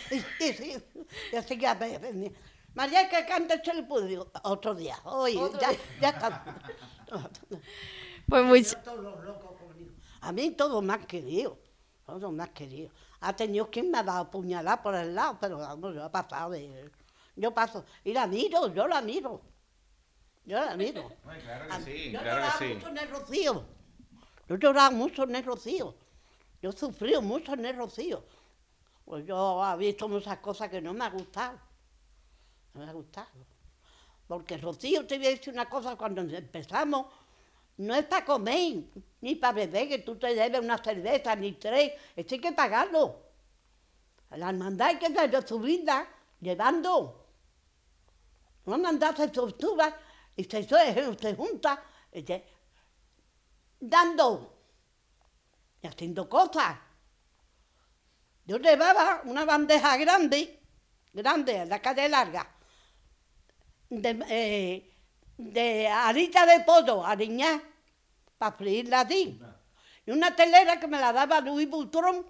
Me, María que canta el chilipú, digo, otro día, oye, ¿Otro ya, día? ya está. Pues muy... A mí todo más querido, todo más querido. Ha tenido quien me ha dado puñalada por el lado, pero vamos, yo he pasado de... Yo paso, y la miro, yo la miro. Yo la miro. Ay, claro que sí, yo claro que sí. mucho en el rocío. Yo he llorado mucho en el rocío. Yo he sufrido mucho en el rocío. Pues yo he visto muchas cosas que no me ha gustado. No me ha gustado. Porque rocío, te voy a decir una cosa, cuando empezamos, no es para comer, ni para beber, que tú te debes una cerveza, ni tres, esto hay que pagarlo. La hermandad hay que dar su vida llevando. Una hermandad se sostuva y se, se, junta. Dando y haciendo cosas. Yo llevaba una bandeja grande, grande, en la calle larga, de, eh, de harita de pollo, hariñá, para freírla así. Y una telera que me la daba Luis Butrón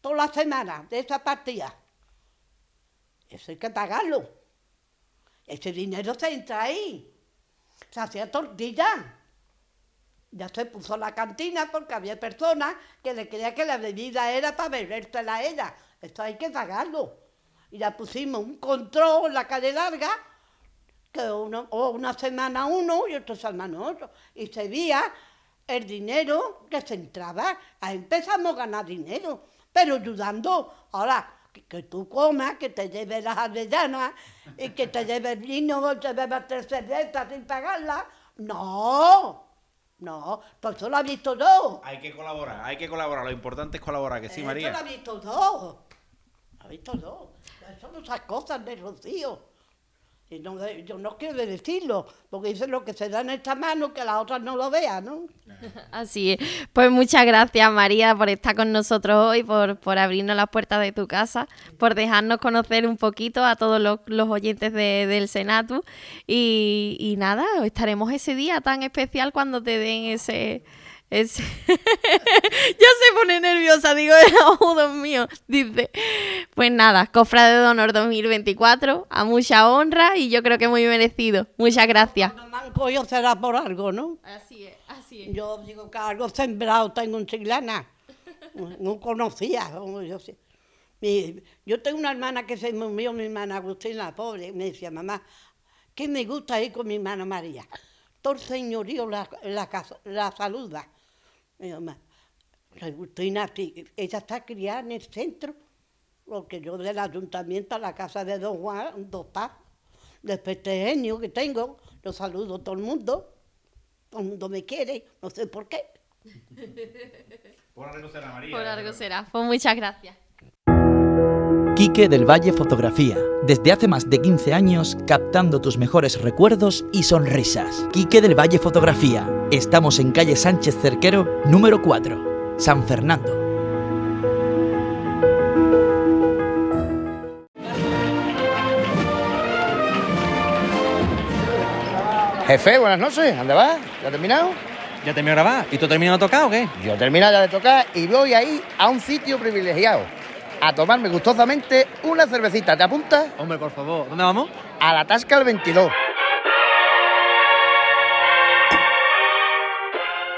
toda la semana, de esa partida. Eso hay que pagarlo. Ese dinero se entra ahí. Se hacía tortilla ya se puso la cantina porque había personas que le creían que la bebida era para bebérsela a ella. Esto hay que pagarlo. Y ya pusimos un control en la calle larga, que uno, o una semana uno y otra semana otro. Y se veía el dinero que se entraba. Ahí empezamos a ganar dinero, pero ayudando. Ahora, que, que tú comas, que te lleves las avellanas y que te lleves vino, te bebas tres cervezas sin pagarla. No, no, pues eso lo ha visto todo. Hay que colaborar, hay que colaborar. Lo importante es colaborar, que sí, María. Eso lo ha visto todo. Lo ha visto todo. Son esas cosas de Rocío. Y no, yo no quiero decirlo, porque dice lo que se da en esta mano, que las otras no lo vean, ¿no? Así es. Pues muchas gracias, María, por estar con nosotros hoy, por, por abrirnos las puertas de tu casa, por dejarnos conocer un poquito a todos los, oyentes de, del Senatu. Y, y nada, estaremos ese día tan especial cuando te den ese es... ya se pone nerviosa, digo, oh Dios mío, dice. Pues nada, Cofrade de Honor 2024, a mucha honra y yo creo que muy merecido. Muchas gracias. Manco yo será por algo, ¿no? Así es, así es. Yo digo que algo sembrado tengo en Chiclana. No conocía, yo sé. Mi, yo tengo una hermana que se murió, mi hermana Agustina, pobre, me decía, mamá, ¿qué me gusta ir con mi hermana María? Todo el señorío la, la, la saluda. Mi mamá, Agustina, ella está criada en el centro, porque yo del ayuntamiento a la casa de Don Juan, dos pasos. Después este genio que tengo, lo saludo a todo el mundo, todo el mundo me quiere, no sé por qué. Por algo será, María. Por algo será. Pues muchas gracias. Quique del Valle Fotografía. Desde hace más de 15 años captando tus mejores recuerdos y sonrisas. Quique del Valle Fotografía. Estamos en calle Sánchez Cerquero, número 4, San Fernando. Jefe, buenas noches. ¿Dónde vas? ¿Ya has terminado? ¿Ya terminó de grabar? ¿Y tú terminado de tocar o qué? Yo he terminado ya de tocar y voy ahí a un sitio privilegiado a tomarme gustosamente una cervecita. ¿Te apuntas? Hombre, por favor. ¿Dónde vamos? A la Tasca el 22.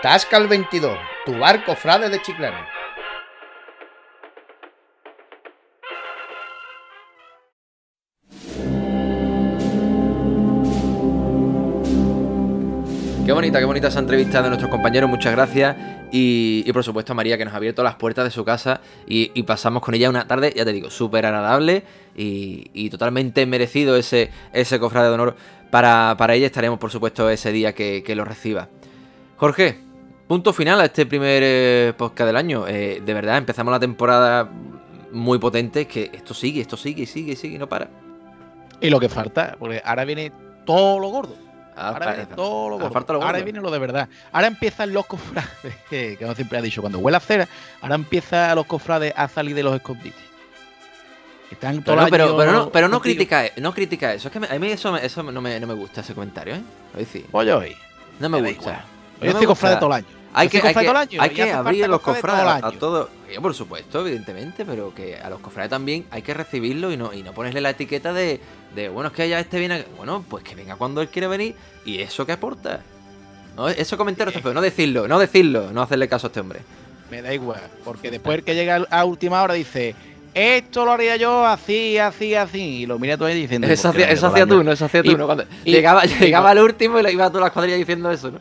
Tasca el 22, tu barco frade de Chiclana. Qué bonita, qué bonita esa entrevista de nuestros compañeros, muchas gracias. Y, por supuesto a María que nos ha abierto las puertas de su casa y, pasamos con ella una tarde, ya te digo, súper agradable y, totalmente merecido ese, ese de honor para, ella. Estaremos por supuesto ese día que, lo reciba. Jorge, punto final a este primer eh, podcast del año. Eh, de verdad, empezamos la temporada muy potente, que esto sigue, esto sigue, sigue, sigue, no para. Y lo que falta, porque ahora viene todo lo gordo. Ah, Ahora pa- viene todo lo ah, gordo. falta lo Ahora gordo. viene lo de verdad. Ahora empiezan los cofrades, que como siempre ha dicho, cuando huele a cera, ahora empiezan los cofrades a salir de los escondites. Están todo Pero, pero, no, pero no critica, no critica eso. Es que me- a mí eso, me- eso no, me, no me gusta ese comentario, ¿eh? Lo decir. Oye, oye. No me gusta. No Yo me estoy cofrade todo el año. Hay que, hay cofrade que, todo el año, hay que abrir los cofrade todo cofrades el a año. todos. Yo, por supuesto, evidentemente, pero que a los cofrades también hay que recibirlo y no, y no ponerle la etiqueta de, de, bueno, es que ya este viene. Bueno, pues que venga cuando él quiere venir y eso que aporta. No, eso comentario está feo, no decirlo, no decirlo, no hacerle caso a este hombre. Me da igual, porque después que llega a última hora dice, esto lo haría yo así, así, así. Y lo mira todo ahí diciendo. Eso "¿Por qué hacía, eso hacía tú, año?". ¿no? Eso hacía tú, Y- ¿no? Cuando y- llegaba, y- llegaba al último y le iba a todas las cuadrillas diciendo eso, ¿no?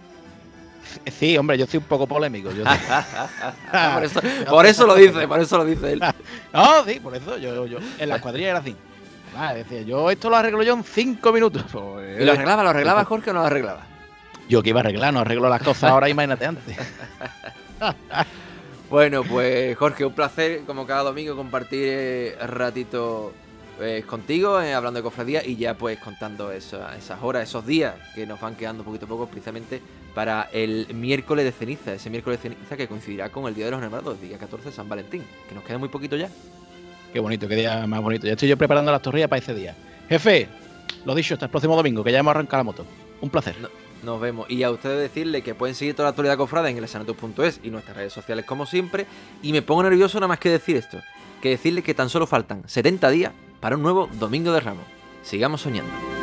Sí, hombre, yo soy un poco polémico. Yo por, eso, por eso lo dice, por eso lo dice él. No, sí, por eso yo, yo en la cuadrilla era así. Ah, decía, yo esto lo arreglo yo en cinco minutos. Pues, ¿Y lo arreglaba, lo arreglaba Jorge o no lo arreglaba? Yo que iba a arreglar, no arreglo las cosas ahora, imagínate antes. Bueno, pues Jorge, un placer como cada domingo compartir eh, ratito eh, contigo, eh, hablando de cofradía y ya pues contando esa- esas horas, esos días que nos van quedando poquito a poco precisamente para el miércoles de ceniza, ese miércoles de ceniza que coincidirá con el Día de los Enamorados, día 14 de San Valentín, que nos queda muy poquito ya. Qué bonito, qué día más bonito. Ya estoy yo preparando las torrillas para ese día. Jefe, lo dicho, hasta el próximo domingo, que ya hemos arrancado la moto. Un placer. Nos vemos. Y a ustedes decirle que pueden seguir toda la actualidad cofrada en elesanatus.es y nuestras redes sociales como siempre. Y me pongo nervioso nada más que decir esto. Que decirle que tan solo faltan 70 días para un nuevo Domingo de Ramos. Sigamos soñando.